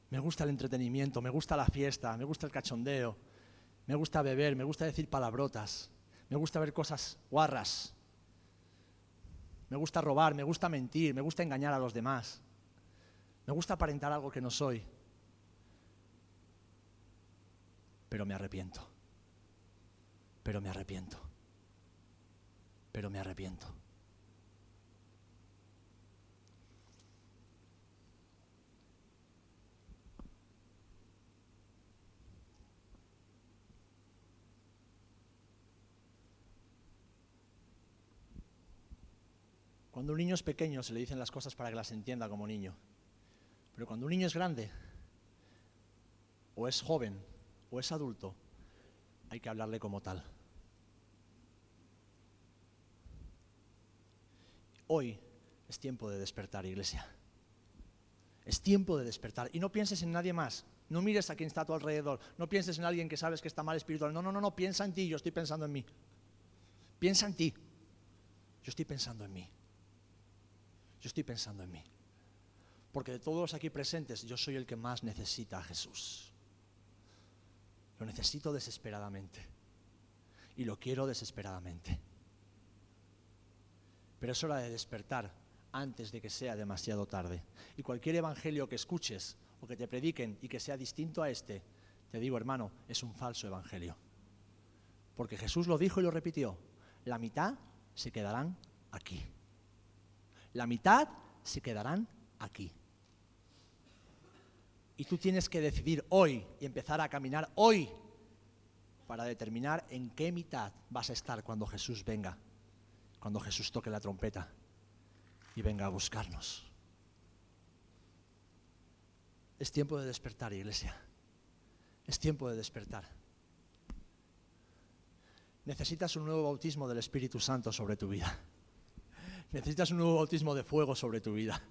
Me gusta el entretenimiento, me gusta la fiesta, me gusta el cachondeo, me gusta beber, me gusta decir palabrotas, me gusta ver cosas guarras, me gusta robar, me gusta mentir, me gusta engañar a los demás, me gusta aparentar algo que no soy, pero me arrepiento, pero me arrepiento, pero me arrepiento. Cuando un niño es pequeño se le dicen las cosas para que las entienda como niño. Pero cuando un niño es grande, o es joven, o es adulto, hay que hablarle como tal. Hoy es tiempo de despertar, iglesia. Es tiempo de despertar. Y no pienses en nadie más. No mires a quien está a tu alrededor. No pienses en alguien que sabes que está mal espiritual. No, no, no, no. Piensa en ti. Yo estoy pensando en mí. Piensa en ti. Yo estoy pensando en mí. Yo estoy pensando en mí. Porque de todos los aquí presentes, yo soy el que más necesita a Jesús. Lo necesito desesperadamente. Y lo quiero desesperadamente. Pero es hora de despertar antes de que sea demasiado tarde. Y cualquier evangelio que escuches o que te prediquen y que sea distinto a este, te digo, hermano, es un falso evangelio. Porque Jesús lo dijo y lo repitió. La mitad se quedarán aquí. La mitad se quedarán aquí. Y tú tienes que decidir hoy y empezar a caminar hoy para determinar en qué mitad vas a estar cuando Jesús venga, cuando Jesús toque la trompeta y venga a buscarnos. Es tiempo de despertar, iglesia. Es tiempo de despertar. Necesitas un nuevo bautismo del Espíritu Santo sobre tu vida. Necesitas un nuevo bautismo de fuego sobre tu vida.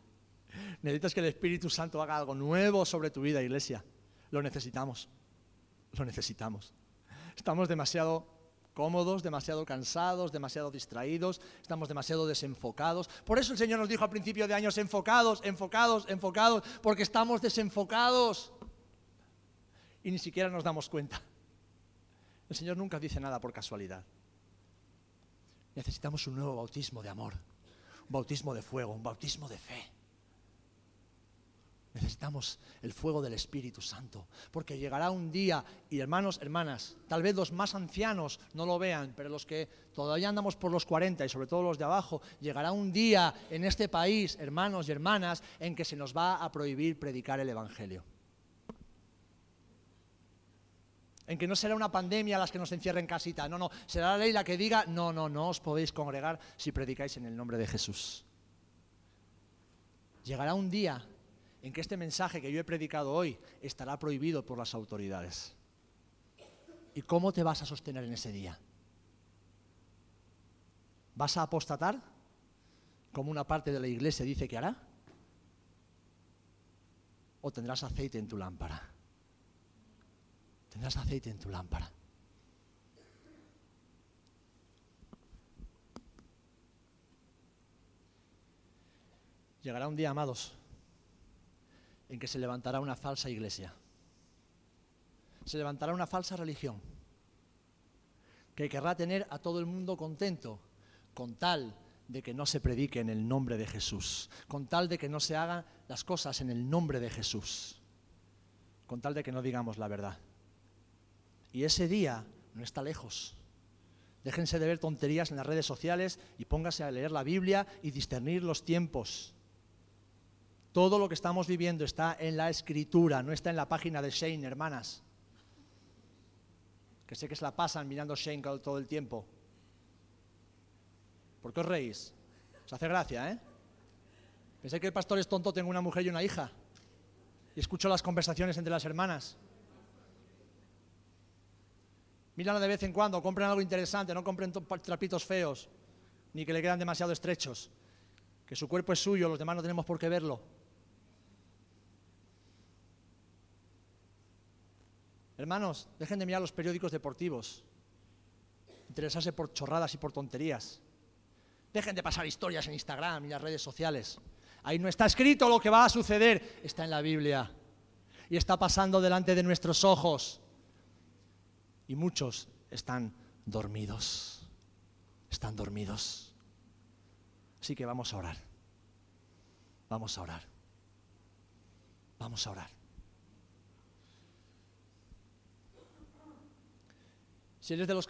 Necesitas que el Espíritu Santo haga algo nuevo sobre tu vida, iglesia. Lo necesitamos. Lo necesitamos. Estamos demasiado cómodos, demasiado cansados, demasiado distraídos, estamos demasiado desenfocados. Por eso el Señor nos dijo al principio de años, enfocados, enfocados, enfocados, porque estamos desenfocados. Y ni siquiera nos damos cuenta. El Señor nunca dice nada por casualidad. Necesitamos un nuevo bautismo de amor bautismo de fuego, un bautismo de fe. Necesitamos el fuego del Espíritu Santo, porque llegará un día, y hermanos, hermanas, tal vez los más ancianos no lo vean, pero los que todavía andamos por los 40 y sobre todo los de abajo, llegará un día en este país, hermanos y hermanas, en que se nos va a prohibir predicar el Evangelio. En que no será una pandemia las que nos encierre en casita, no, no, será la ley la que diga, no, no, no os podéis congregar si predicáis en el nombre de Jesús. Llegará un día en que este mensaje que yo he predicado hoy estará prohibido por las autoridades. ¿Y cómo te vas a sostener en ese día? ¿Vas a apostatar? Como una parte de la iglesia dice que hará. ¿O tendrás aceite en tu lámpara? Tendrás aceite en tu lámpara. Llegará un día, amados, en que se levantará una falsa iglesia. Se levantará una falsa religión que querrá tener a todo el mundo contento con tal de que no se predique en el nombre de Jesús, con tal de que no se hagan las cosas en el nombre de Jesús, con tal de que no digamos la verdad. Y ese día no está lejos. Déjense de ver tonterías en las redes sociales y póngase a leer la Biblia y discernir los tiempos. Todo lo que estamos viviendo está en la escritura, no está en la página de Shane, hermanas. Que sé que se la pasan mirando Shane todo el tiempo. ¿Por qué os reís? Os hace gracia, ¿eh? Pensé que el pastor es tonto, tengo una mujer y una hija. Y escucho las conversaciones entre las hermanas. Mírala de vez en cuando, compren algo interesante, no compren trapitos feos, ni que le quedan demasiado estrechos. Que su cuerpo es suyo, los demás no tenemos por qué verlo. Hermanos, dejen de mirar los periódicos deportivos, interesarse por chorradas y por tonterías. Dejen de pasar historias en Instagram y las redes sociales. Ahí no está escrito lo que va a suceder, está en la Biblia. Y está pasando delante de nuestros ojos. Y muchos están dormidos. Están dormidos. Así que vamos a orar. Vamos a orar. Vamos a orar. Si eres de los que